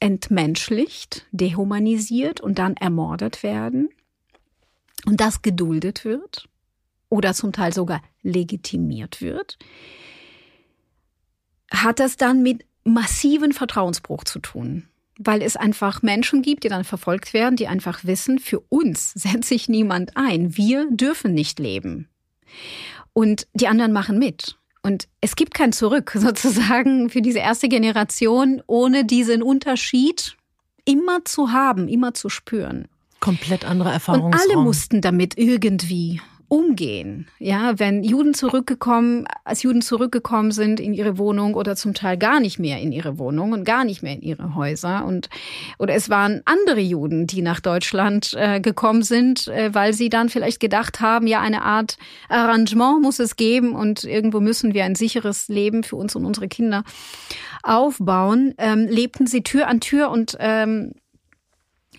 S2: entmenschlicht, dehumanisiert und dann ermordet werden und das geduldet wird oder zum Teil sogar legitimiert wird, hat das dann mit massiven Vertrauensbruch zu tun. Weil es einfach Menschen gibt, die dann verfolgt werden, die einfach wissen, für uns setzt sich niemand ein. Wir dürfen nicht leben. Und die anderen machen mit. Und es gibt kein Zurück sozusagen für diese erste Generation, ohne diesen Unterschied immer zu haben, immer zu spüren.
S1: Komplett andere Erfahrungen. Und
S2: alle mussten damit irgendwie umgehen. Ja, wenn Juden zurückgekommen, als Juden zurückgekommen sind in ihre Wohnung oder zum Teil gar nicht mehr in ihre Wohnung und gar nicht mehr in ihre Häuser und oder es waren andere Juden, die nach Deutschland äh, gekommen sind, äh, weil sie dann vielleicht gedacht haben, ja, eine Art Arrangement muss es geben und irgendwo müssen wir ein sicheres Leben für uns und unsere Kinder aufbauen, ähm, lebten sie Tür an Tür und ähm,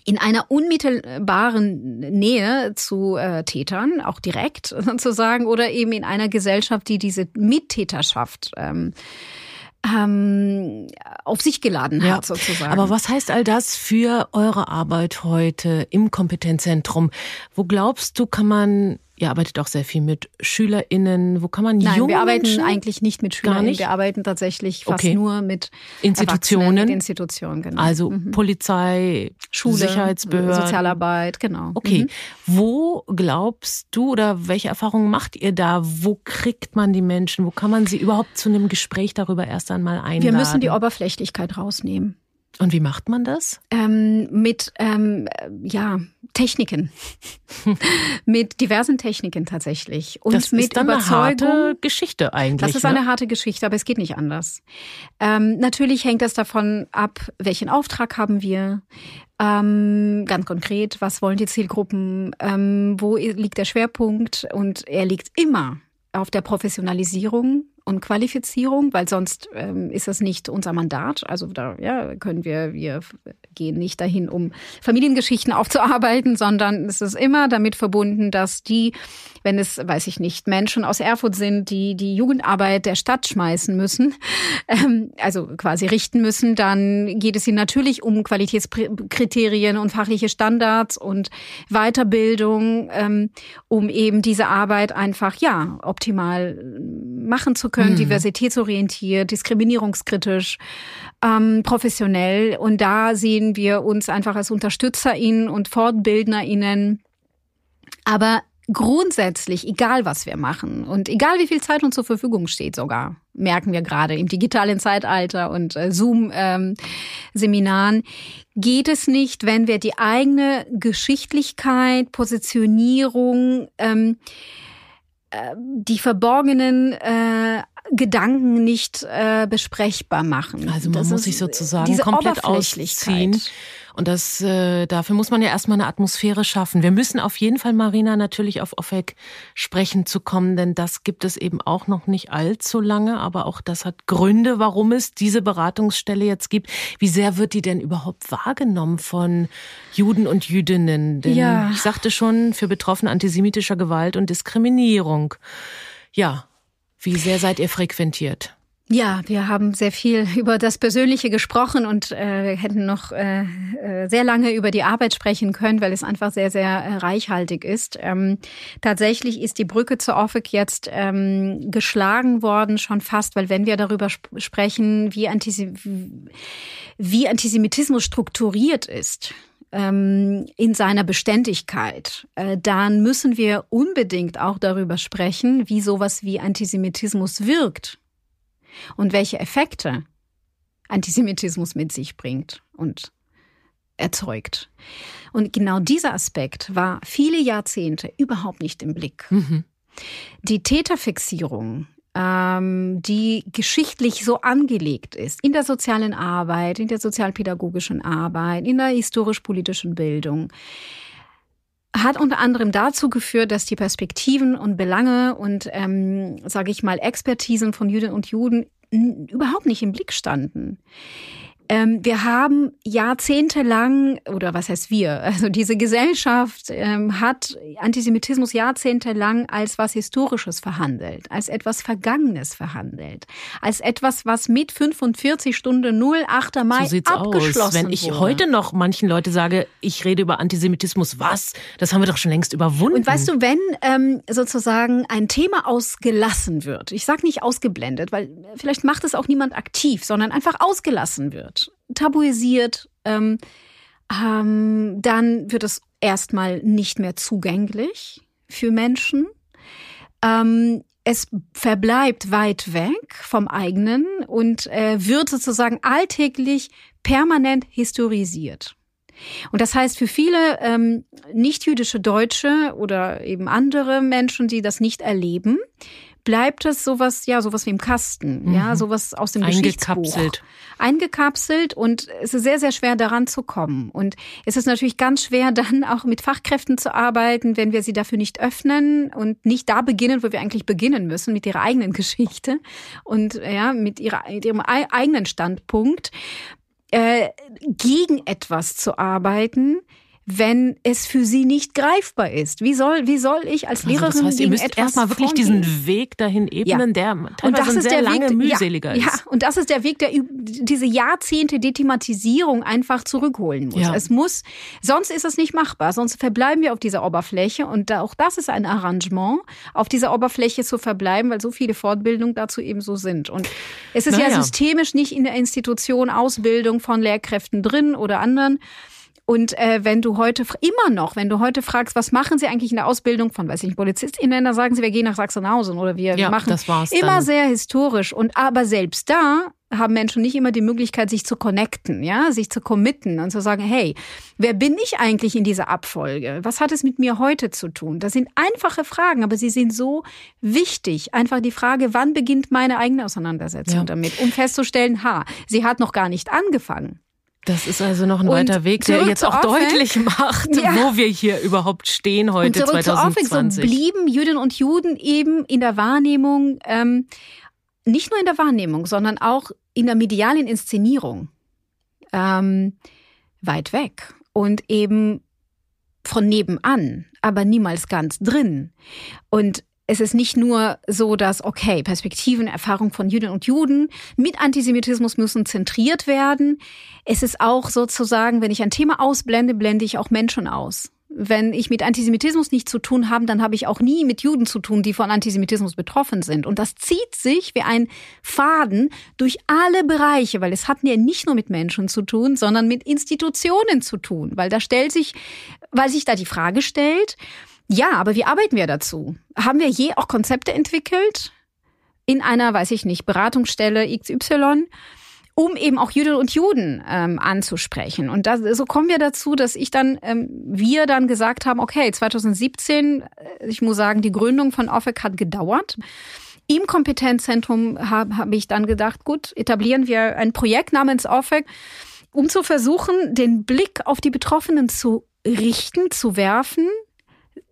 S2: in einer unmittelbaren Nähe zu äh, Tätern, auch direkt sozusagen, oder eben in einer Gesellschaft, die diese Mittäterschaft ähm, ähm, auf sich geladen hat, ja, sozusagen.
S1: Aber was heißt all das für eure Arbeit heute im Kompetenzzentrum? Wo glaubst du, kann man Ihr arbeitet auch sehr viel mit SchülerInnen. Wo kann man
S2: Nein,
S1: junge
S2: wir arbeiten
S1: Menschen?
S2: eigentlich nicht mit SchülerInnen. Nicht? Wir arbeiten tatsächlich fast
S1: okay.
S2: nur mit
S1: Institutionen. Mit
S2: Institutionen, genau.
S1: Also mhm. Polizei, Schule, Sicherheitsbehörden.
S2: Sozialarbeit, genau.
S1: Okay. Mhm. Wo glaubst du oder welche Erfahrungen macht ihr da? Wo kriegt man die Menschen? Wo kann man sie überhaupt zu einem Gespräch darüber erst einmal einladen?
S2: Wir müssen die Oberflächlichkeit rausnehmen.
S1: Und wie macht man das?
S2: Ähm, mit ähm, ja Techniken, mit diversen Techniken tatsächlich
S1: und das
S2: mit
S1: ist dann
S2: Überzeugung.
S1: Eine harte Geschichte eigentlich.
S2: Das ist
S1: ne?
S2: eine harte Geschichte, aber es geht nicht anders. Ähm, natürlich hängt das davon ab, welchen Auftrag haben wir. Ähm, ganz konkret, was wollen die Zielgruppen? Ähm, wo liegt der Schwerpunkt? Und er liegt immer auf der Professionalisierung und Qualifizierung, weil sonst ähm, ist das nicht unser Mandat. Also da ja, können wir, wir gehen nicht dahin, um Familiengeschichten aufzuarbeiten, sondern es ist immer damit verbunden, dass die, wenn es, weiß ich nicht, Menschen aus Erfurt sind, die die Jugendarbeit der Stadt schmeißen müssen, ähm, also quasi richten müssen, dann geht es ihnen natürlich um Qualitätskriterien und fachliche Standards und Weiterbildung, ähm, um eben diese Arbeit einfach ja optimal machen zu können, mhm. diversitätsorientiert, diskriminierungskritisch, ähm, professionell. Und da sehen wir uns einfach als UnterstützerInnen und FortbildnerInnen. Aber grundsätzlich, egal was wir machen und egal wie viel Zeit uns zur Verfügung steht sogar, merken wir gerade im digitalen Zeitalter und äh, Zoom-Seminaren, ähm, geht es nicht, wenn wir die eigene Geschichtlichkeit, Positionierung, ähm, äh, die verborgenen äh, Gedanken nicht äh, besprechbar machen.
S1: Also man das muss sich sozusagen komplett ausziehen und das, äh, dafür muss man ja erstmal eine Atmosphäre schaffen. Wir müssen auf jeden Fall, Marina, natürlich auf OFEC sprechen zu kommen, denn das gibt es eben auch noch nicht allzu lange, aber auch das hat Gründe, warum es diese Beratungsstelle jetzt gibt. Wie sehr wird die denn überhaupt wahrgenommen von Juden und Jüdinnen? Denn ja. ich sagte schon, für Betroffene antisemitischer Gewalt und Diskriminierung. Ja, wie sehr seid ihr frequentiert?
S2: Ja, wir haben sehr viel über das Persönliche gesprochen und äh, wir hätten noch äh, äh, sehr lange über die Arbeit sprechen können, weil es einfach sehr, sehr äh, reichhaltig ist. Ähm, tatsächlich ist die Brücke zur OFIC jetzt ähm, geschlagen worden, schon fast, weil wenn wir darüber sp sprechen, wie, Antisi wie Antisemitismus strukturiert ist, ähm, in seiner Beständigkeit, äh, dann müssen wir unbedingt auch darüber sprechen, wie sowas wie Antisemitismus wirkt und welche Effekte Antisemitismus mit sich bringt und erzeugt. Und genau dieser Aspekt war viele Jahrzehnte überhaupt nicht im Blick. Mhm. Die Täterfixierung, ähm, die geschichtlich so angelegt ist, in der sozialen Arbeit, in der sozialpädagogischen Arbeit, in der historisch-politischen Bildung, hat unter anderem dazu geführt, dass die Perspektiven und Belange und, ähm, sage ich mal, Expertisen von Jüdinnen und Juden überhaupt nicht im Blick standen. Ähm, wir haben jahrzehntelang, oder was heißt wir, also diese Gesellschaft ähm, hat Antisemitismus jahrzehntelang als was Historisches verhandelt, als etwas Vergangenes verhandelt, als etwas, was mit 45 Stunden 08. Mai so abgeschlossen aus.
S1: Wenn ich wurde. heute noch manchen Leute sage, ich rede über Antisemitismus, was? Das haben wir doch schon längst überwunden.
S2: Und weißt du, wenn ähm, sozusagen ein Thema ausgelassen wird, ich sage nicht ausgeblendet, weil vielleicht macht es auch niemand aktiv, sondern einfach ausgelassen wird, tabuisiert, ähm, ähm, dann wird es erstmal nicht mehr zugänglich für Menschen. Ähm, es verbleibt weit weg vom eigenen und äh, wird sozusagen alltäglich permanent historisiert. Und das heißt, für viele ähm, nicht-jüdische Deutsche oder eben andere Menschen, die das nicht erleben, bleibt es sowas, ja, sowas wie im Kasten, mhm. ja, sowas aus dem Eingekapselt. Eingekapselt und es ist sehr, sehr schwer daran zu kommen. Und es ist natürlich ganz schwer dann auch mit Fachkräften zu arbeiten, wenn wir sie dafür nicht öffnen und nicht da beginnen, wo wir eigentlich beginnen müssen, mit ihrer eigenen Geschichte und ja, mit, ihrer, mit ihrem eigenen Standpunkt, äh, gegen etwas zu arbeiten, wenn es für sie nicht greifbar ist? Wie soll, wie soll ich als Lehrerin also das heißt,
S1: ihr müsst erstmal wirklich diesen Weg dahin ebnen, ja. der und das ist sehr der lange Weg, mühseliger
S2: ja,
S1: ist.
S2: Ja, und das ist der Weg, der diese Jahrzehnte Dethematisierung einfach zurückholen muss. Ja. Es muss, sonst ist es nicht machbar, sonst verbleiben wir auf dieser Oberfläche und auch das ist ein Arrangement, auf dieser Oberfläche zu verbleiben, weil so viele Fortbildungen dazu eben so sind. Und es ist naja. ja systemisch nicht in der Institution Ausbildung von Lehrkräften drin oder anderen. Und äh, wenn du heute immer noch, wenn du heute fragst, was machen sie eigentlich in der Ausbildung von, weiß ich nicht, PolizistInnen, dann sagen sie, wir gehen nach Sachsenhausen oder wir ja, machen das war's immer dann. sehr historisch. Und aber selbst da haben Menschen nicht immer die Möglichkeit, sich zu connecten, ja, sich zu committen und zu sagen, hey, wer bin ich eigentlich in dieser Abfolge? Was hat es mit mir heute zu tun? Das sind einfache Fragen, aber sie sind so wichtig. Einfach die Frage, wann beginnt meine eigene Auseinandersetzung ja. damit, um festzustellen, ha, sie hat noch gar nicht angefangen.
S1: Das ist also noch ein und weiter Weg, der jetzt auch Orphic, deutlich macht, ja. wo wir hier überhaupt stehen heute und zurück 2020. Zu
S2: so blieben Jüdinnen und Juden eben in der Wahrnehmung, ähm, nicht nur in der Wahrnehmung, sondern auch in der medialen Inszenierung ähm, weit weg und eben von nebenan, aber niemals ganz drin. Und es ist nicht nur so, dass, okay, Perspektiven, Erfahrung von Jüdinnen und Juden mit Antisemitismus müssen zentriert werden. Es ist auch sozusagen, wenn ich ein Thema ausblende, blende ich auch Menschen aus. Wenn ich mit Antisemitismus nichts zu tun habe, dann habe ich auch nie mit Juden zu tun, die von Antisemitismus betroffen sind. Und das zieht sich wie ein Faden durch alle Bereiche, weil es hat ja nicht nur mit Menschen zu tun, sondern mit Institutionen zu tun, weil da stellt sich, weil sich da die Frage stellt, ja, aber wie arbeiten wir dazu? Haben wir je auch Konzepte entwickelt in einer, weiß ich nicht, Beratungsstelle XY? um eben auch Jüdinnen und Juden ähm, anzusprechen. Und das, so kommen wir dazu, dass ich dann, ähm, wir dann gesagt haben, okay, 2017, äh, ich muss sagen, die Gründung von OFEC hat gedauert. Im Kompetenzzentrum habe hab ich dann gedacht, gut, etablieren wir ein Projekt namens OFEC, um zu versuchen, den Blick auf die Betroffenen zu richten, zu werfen,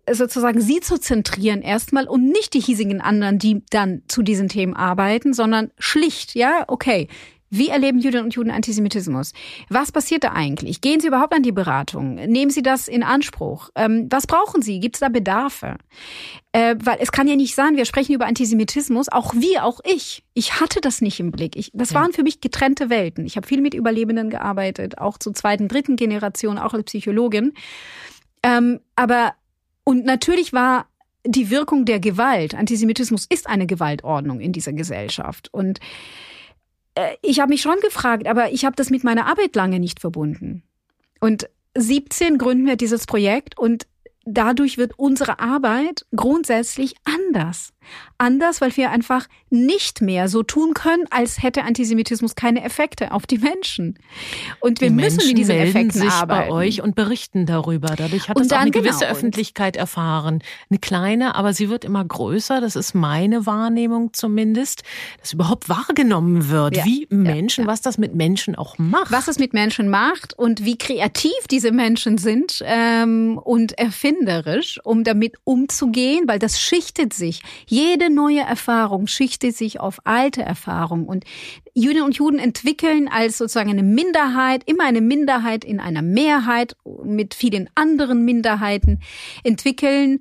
S2: sozusagen sie zu zentrieren erstmal und nicht die hiesigen anderen, die dann zu diesen Themen arbeiten, sondern schlicht, ja, okay, wie erleben Juden und Juden Antisemitismus? Was passiert da eigentlich? Gehen Sie überhaupt an die Beratung? Nehmen Sie das in Anspruch? Ähm, was brauchen Sie? Gibt es da Bedarfe? Äh, weil es kann ja nicht sein, wir sprechen über Antisemitismus, auch wir, auch ich. Ich hatte das nicht im Blick. Ich, das ja. waren für mich getrennte Welten. Ich habe viel mit Überlebenden gearbeitet, auch zur zweiten, dritten Generation, auch als Psychologin. Ähm, aber und natürlich war die Wirkung der Gewalt, Antisemitismus ist eine Gewaltordnung in dieser Gesellschaft. Und äh, ich habe mich schon gefragt, aber ich habe das mit meiner Arbeit lange nicht verbunden. Und 17 gründen wir dieses Projekt und dadurch wird unsere Arbeit grundsätzlich anders. Anders, weil wir einfach nicht mehr so tun können, als hätte Antisemitismus keine Effekte auf die Menschen. Und wir
S1: die
S2: müssen
S1: Menschen
S2: mit diesen Effekten
S1: sich
S2: arbeiten.
S1: bei euch und berichten darüber. Dadurch hat es eine gewisse
S2: genau,
S1: Öffentlichkeit erfahren. Eine kleine, aber sie wird immer größer. Das ist meine Wahrnehmung zumindest, dass überhaupt wahrgenommen wird,
S2: Ja,
S1: wie Menschen,
S2: ja.
S1: was das mit Menschen auch macht.
S2: was es mit Menschen macht und wie kreativ diese Menschen sind ähm, und erfinderisch, um damit umzugehen, weil das schichtet sich. Jede neue Erfahrung schichtet sich auf alte Erfahrung und Juden und Juden entwickeln als sozusagen eine Minderheit, immer eine Minderheit in einer Mehrheit mit vielen anderen Minderheiten, entwickeln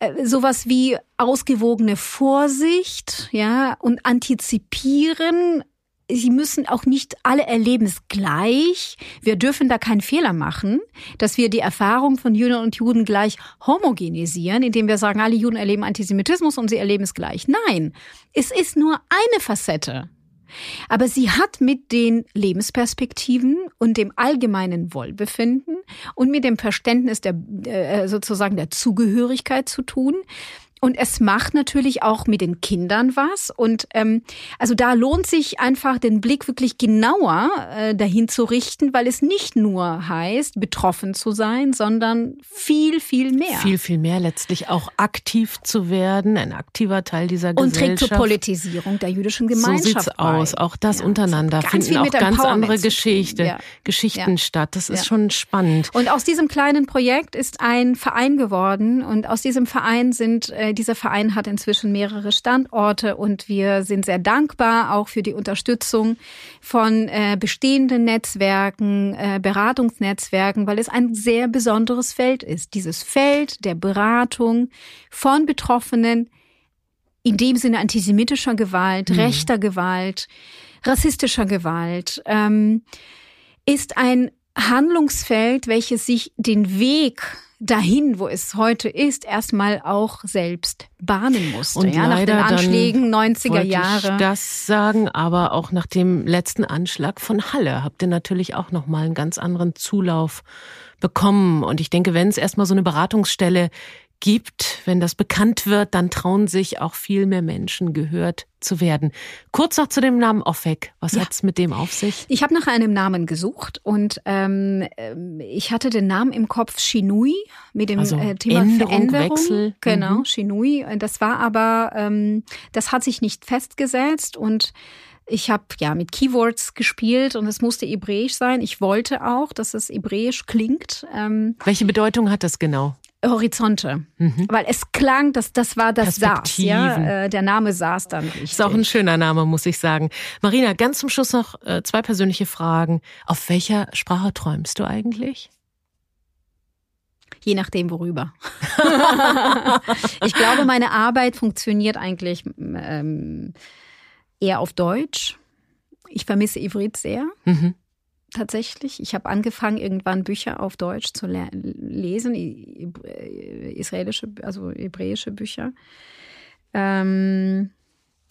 S2: äh, sowas wie ausgewogene Vorsicht, ja, und antizipieren. Sie müssen auch nicht alle erleben es gleich. Wir dürfen da keinen Fehler machen, dass wir die Erfahrung von Juden und Juden gleich homogenisieren, indem wir sagen, alle Juden erleben Antisemitismus und sie erleben es gleich. Nein, es ist nur eine Facette. Aber sie hat mit den Lebensperspektiven und dem allgemeinen Wohlbefinden und mit dem Verständnis der äh, sozusagen der Zugehörigkeit zu tun. Und es macht natürlich auch mit den Kindern was. Und ähm, also da lohnt sich einfach den Blick wirklich genauer äh, dahin zu richten, weil es nicht nur heißt, betroffen zu sein, sondern viel, viel mehr.
S1: Viel, viel mehr letztlich auch aktiv zu werden, ein aktiver Teil dieser
S2: und trägt
S1: Gesellschaft.
S2: zur Politisierung der jüdischen Gemeinschaft
S1: So sieht's aus.
S2: bei.
S1: Auch das
S2: Ja,
S1: untereinander
S2: ganz
S1: finden auch ganz andere. Geschichte,
S2: Ja.
S1: Geschichten
S2: Ja.
S1: statt. Das ist schon spannend.
S2: Und aus diesem kleinen Projekt ist ein Verein geworden und aus diesem Verein sind, äh, dieser Verein hat inzwischen mehrere Standorte und wir sind sehr dankbar auch für die Unterstützung von äh, bestehenden Netzwerken, äh, Beratungsnetzwerken, weil es ein sehr besonderes Feld ist. Dieses Feld der Beratung von Betroffenen in dem Sinne antisemitischer Gewalt, rechter Gewalt, rassistischer Gewalt, ähm, ist ein Handlungsfeld, welches sich den Weg dahin, wo es heute ist, erstmal auch selbst bahnen musste.
S1: Und
S2: ja, nach den Anschlägen 90er
S1: Wollte
S2: Jahre.
S1: Ich das sagen, aber auch nach dem letzten Anschlag von Halle habt ihr natürlich auch noch mal einen ganz anderen Zulauf bekommen. Und ich denke, wenn es erstmal so eine Beratungsstelle gibt, wenn das bekannt wird, dann trauen sich auch viel mehr Menschen gehört zu werden. Kurz noch zu dem Namen Offek. Was
S2: Ja.
S1: hat's mit dem auf sich?
S2: Ich habe nach einem Namen gesucht und ähm, ich hatte den Namen im Kopf Shinui mit dem
S1: Also
S2: äh, Thema
S1: Änderung,
S2: Veränderung.
S1: Wechsel.
S2: Genau,
S1: Mhm.
S2: Shinui. Das war aber, ähm, das hat sich nicht festgesetzt und ich habe ja mit Keywords gespielt und es musste hebräisch sein. Ich wollte auch, dass es hebräisch klingt. Ähm,
S1: Welche Bedeutung hat das genau?
S2: Horizonte, weil es klang, dass das war das
S1: Perspektiven.
S2: ja, äh, der Name saß dann richtig.
S1: Ist auch ein schöner Name, muss ich sagen. Marina, ganz zum Schluss noch äh, zwei persönliche Fragen. Auf welcher Sprache träumst du eigentlich?
S2: Je nachdem, worüber. ich glaube, meine Arbeit funktioniert eigentlich ähm, eher auf Deutsch. Ich vermisse Ivrit sehr,
S1: Mhm.
S2: Tatsächlich. Ich habe angefangen, irgendwann Bücher auf Deutsch zu le lesen, i- israelische, also hebräische Bücher. Ähm,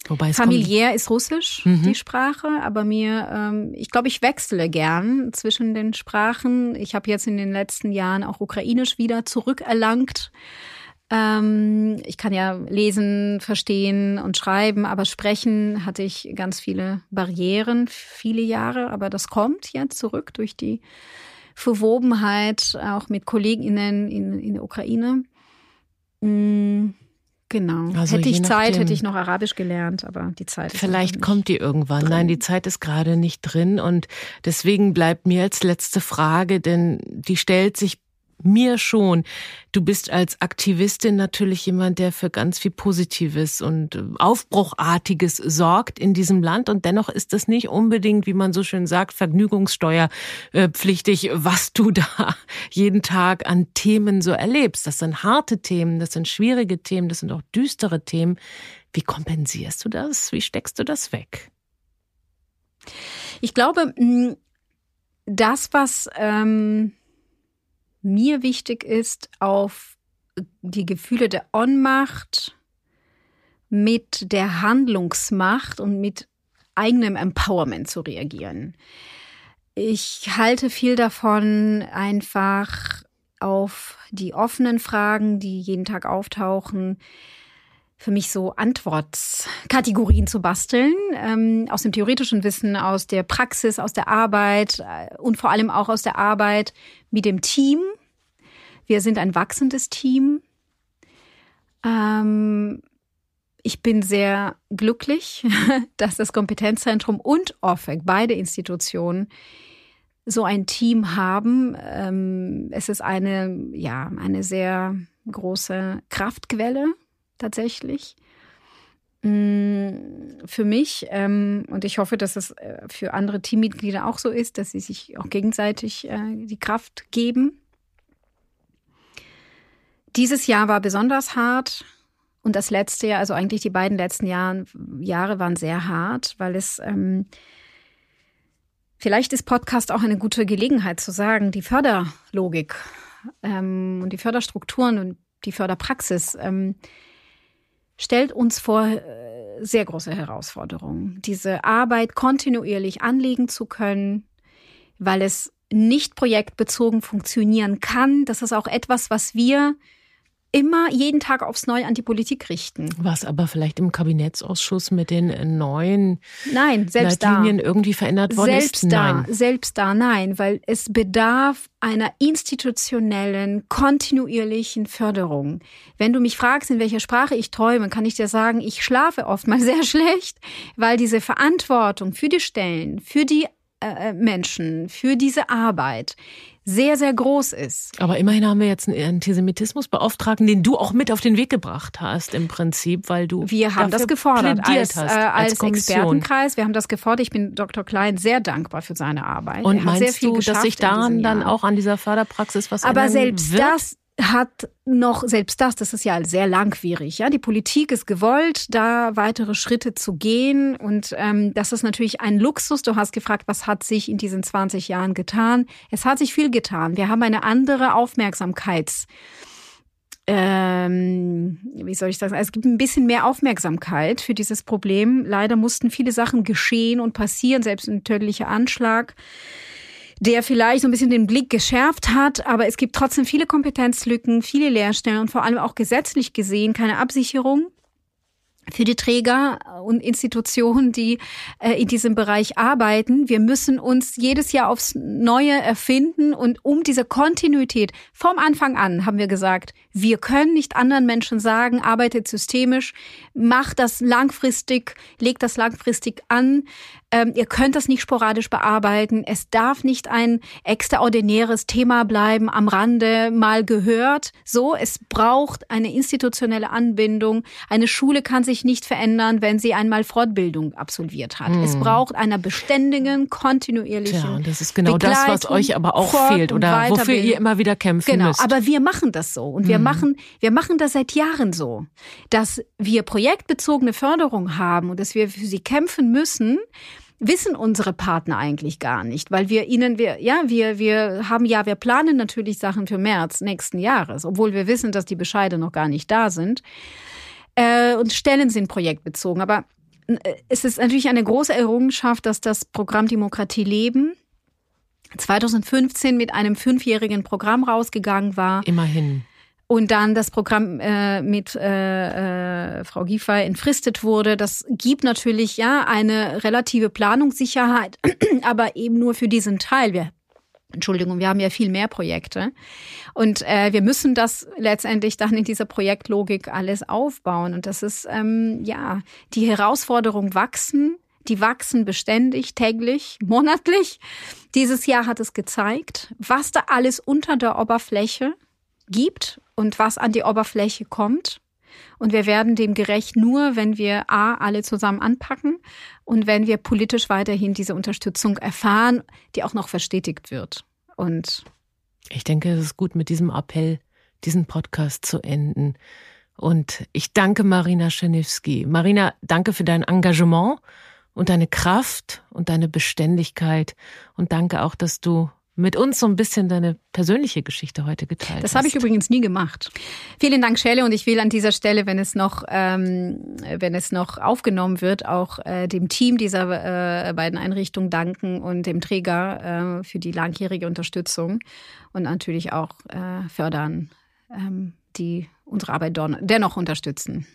S1: Wobei es
S2: Familiär ist Russisch
S1: Mhm.
S2: die Sprache, aber mir, ähm, ich glaube, ich wechsle gern zwischen den Sprachen. Ich habe jetzt in den letzten Jahren auch Ukrainisch wieder zurückerlangt. Ähm, ich kann ja lesen, verstehen und schreiben, aber sprechen hatte ich ganz viele Barrieren, viele Jahre, aber das kommt jetzt zurück durch die Verwobenheit auch mit KollegInnen in, in der Ukraine. Mhm. Genau. Also hätte ich Zeit, hätte ich noch Arabisch gelernt, aber die Zeit
S1: ist Vielleicht kommt die irgendwann. Drin. Nein, die Zeit ist gerade nicht drin und deswegen bleibt mir als letzte Frage, denn die stellt sich mir schon. Du bist als Aktivistin natürlich jemand, der für ganz viel Positives und äh, Aufbruchartiges sorgt in diesem Land. Und dennoch ist das nicht unbedingt, wie man so schön sagt, vergnügungssteuerpflichtig, was du da jeden Tag an Themen so erlebst. Das sind harte Themen, das sind schwierige Themen, das sind auch düstere Themen. Wie kompensierst du das? Wie steckst du das weg?
S2: Ich glaube, das, was ähm mir wichtig ist, auf die Gefühle der Ohnmacht mit der Handlungsmacht und mit eigenem Empowerment zu reagieren. Ich halte viel davon, einfach auf die offenen Fragen, die jeden Tag auftauchen, für mich so Antwortkategorien zu basteln, ähm, aus dem theoretischen Wissen, aus der Praxis, aus der Arbeit äh, und vor allem auch aus der Arbeit mit dem Team. Wir sind ein wachsendes Team. Ähm, ich bin sehr glücklich, dass das Kompetenzzentrum und OFEC, beide Institutionen, so ein Team haben. Ähm, es ist eine, ja, eine sehr große Kraftquelle tatsächlich. Mm, für mich, ähm, und ich hoffe, dass es äh, für andere Teammitglieder auch so ist, dass sie sich auch gegenseitig äh, die Kraft geben. Dieses Jahr war besonders hart und das letzte Jahr, also eigentlich die beiden letzten Jahren, Jahre waren sehr hart, weil es ähm, vielleicht ist Podcast auch eine gute Gelegenheit zu sagen, die Förderlogik ähm, und die Förderstrukturen und die Förderpraxis ähm, stellt uns vor äh, sehr große Herausforderungen. Diese Arbeit kontinuierlich anlegen zu können, weil es nicht projektbezogen funktionieren kann. Das ist auch etwas, was wir immer jeden Tag aufs Neue an die Politik richten.
S1: Was aber vielleicht im Kabinettsausschuss mit den neuen
S2: nein, selbst Leitlinien
S1: da. irgendwie verändert worden
S2: selbst
S1: ist?
S2: Nein. Da, selbst da, nein, weil es bedarf einer institutionellen, kontinuierlichen Förderung. Wenn du mich fragst, in welcher Sprache ich träume, kann ich dir sagen, ich schlafe oft mal sehr schlecht, weil diese Verantwortung für die Stellen, für die äh, Menschen, für diese Arbeit sehr, sehr groß ist.
S1: Aber immerhin haben wir jetzt einen Antisemitismusbeauftragten, den du auch mit auf den Weg gebracht hast, im Prinzip, weil du.
S2: Wir haben das gefordert als, hast, äh, als, als Expertenkreis. Wir haben das gefordert. Ich bin Dr. Klein sehr dankbar für seine Arbeit.
S1: Und meinst du, dass sich daran dann auch an dieser Förderpraxis was
S2: Aber selbst wird? das hat noch selbst das, das ist ja sehr langwierig. Ja, die Politik ist gewollt, da weitere Schritte zu gehen und ähm, das ist natürlich ein Luxus. Du hast gefragt, was hat sich in diesen 20 Jahren getan? Es hat sich viel getan. Wir haben eine andere Aufmerksamkeits ähm, wie soll ich sagen, es gibt ein bisschen mehr Aufmerksamkeit für dieses Problem. Leider mussten viele Sachen geschehen und passieren, selbst ein tödlicher Anschlag der vielleicht so ein bisschen den Blick geschärft hat, aber es gibt trotzdem viele Kompetenzlücken, viele Lehrstellen und vor allem auch gesetzlich gesehen keine Absicherung für die Träger und Institutionen, die äh, in diesem Bereich arbeiten. Wir müssen uns jedes Jahr aufs Neue erfinden und um diese Kontinuität vom Anfang an haben wir gesagt, wir können nicht anderen Menschen sagen, arbeitet systemisch, macht das langfristig, legt das langfristig an. Ähm, ihr könnt das nicht sporadisch bearbeiten. Es darf nicht ein extraordinäres Thema bleiben, am Rande mal gehört. So, es braucht eine institutionelle Anbindung. Eine Schule kann sich nicht verändern, wenn sie einmal Fortbildung absolviert hat. Hm. Es braucht einer beständigen, kontinuierlichen.
S1: Tja, das ist genau das, was euch aber auch fehlt oder wofür ihr immer wieder kämpfen
S2: genau,
S1: müsst.
S2: aber wir machen das so und wir hm. Machen, wir machen das seit Jahren so, dass wir projektbezogene Förderung haben und dass wir für sie kämpfen müssen wissen unsere Partner eigentlich gar nicht, weil wir ihnen, wir, ja, wir, wir haben ja, wir planen natürlich Sachen für März nächsten Jahres, obwohl wir wissen, dass die Bescheide noch gar nicht da sind. Äh, und Stellen sind projektbezogen. Aber äh, es ist natürlich eine große Errungenschaft, dass das Programm Demokratie leben 2015 mit einem fünfjährigen Programm rausgegangen war.
S1: Immerhin.
S2: Und dann das Programm äh, mit äh, äh, Frau Giffey entfristet wurde. Das gibt natürlich ja eine relative Planungssicherheit, aber eben nur für diesen Teil. Wir Entschuldigung, wir haben ja viel mehr Projekte. Und äh, wir müssen das letztendlich dann in dieser Projektlogik alles aufbauen. Und das ist, ähm, ja, die Herausforderung wachsen, die wachsen beständig, täglich, monatlich. Dieses Jahr hat es gezeigt, was da alles unter der Oberfläche gibt und was an die Oberfläche kommt. Und wir werden dem gerecht nur, wenn wir A, alle zusammen anpacken und wenn wir politisch weiterhin diese Unterstützung erfahren, die auch noch verstetigt wird. Und
S1: ich denke, es ist gut, mit diesem Appell diesen Podcast zu enden. Und ich danke Marina Schenewski. Marina, danke für dein Engagement und deine Kraft und deine Beständigkeit. Und danke auch, dass du mit uns so ein bisschen deine persönliche Geschichte heute geteilt
S2: Das habe ich übrigens nie gemacht. Vielen Dank, Schelle, und ich will an dieser Stelle, wenn es noch, ähm, wenn es noch aufgenommen wird, auch äh, dem Team dieser äh, beiden Einrichtungen danken und dem Träger äh, für die langjährige Unterstützung und natürlich auch äh, fördern, ähm, die unsere Arbeit dennoch unterstützen.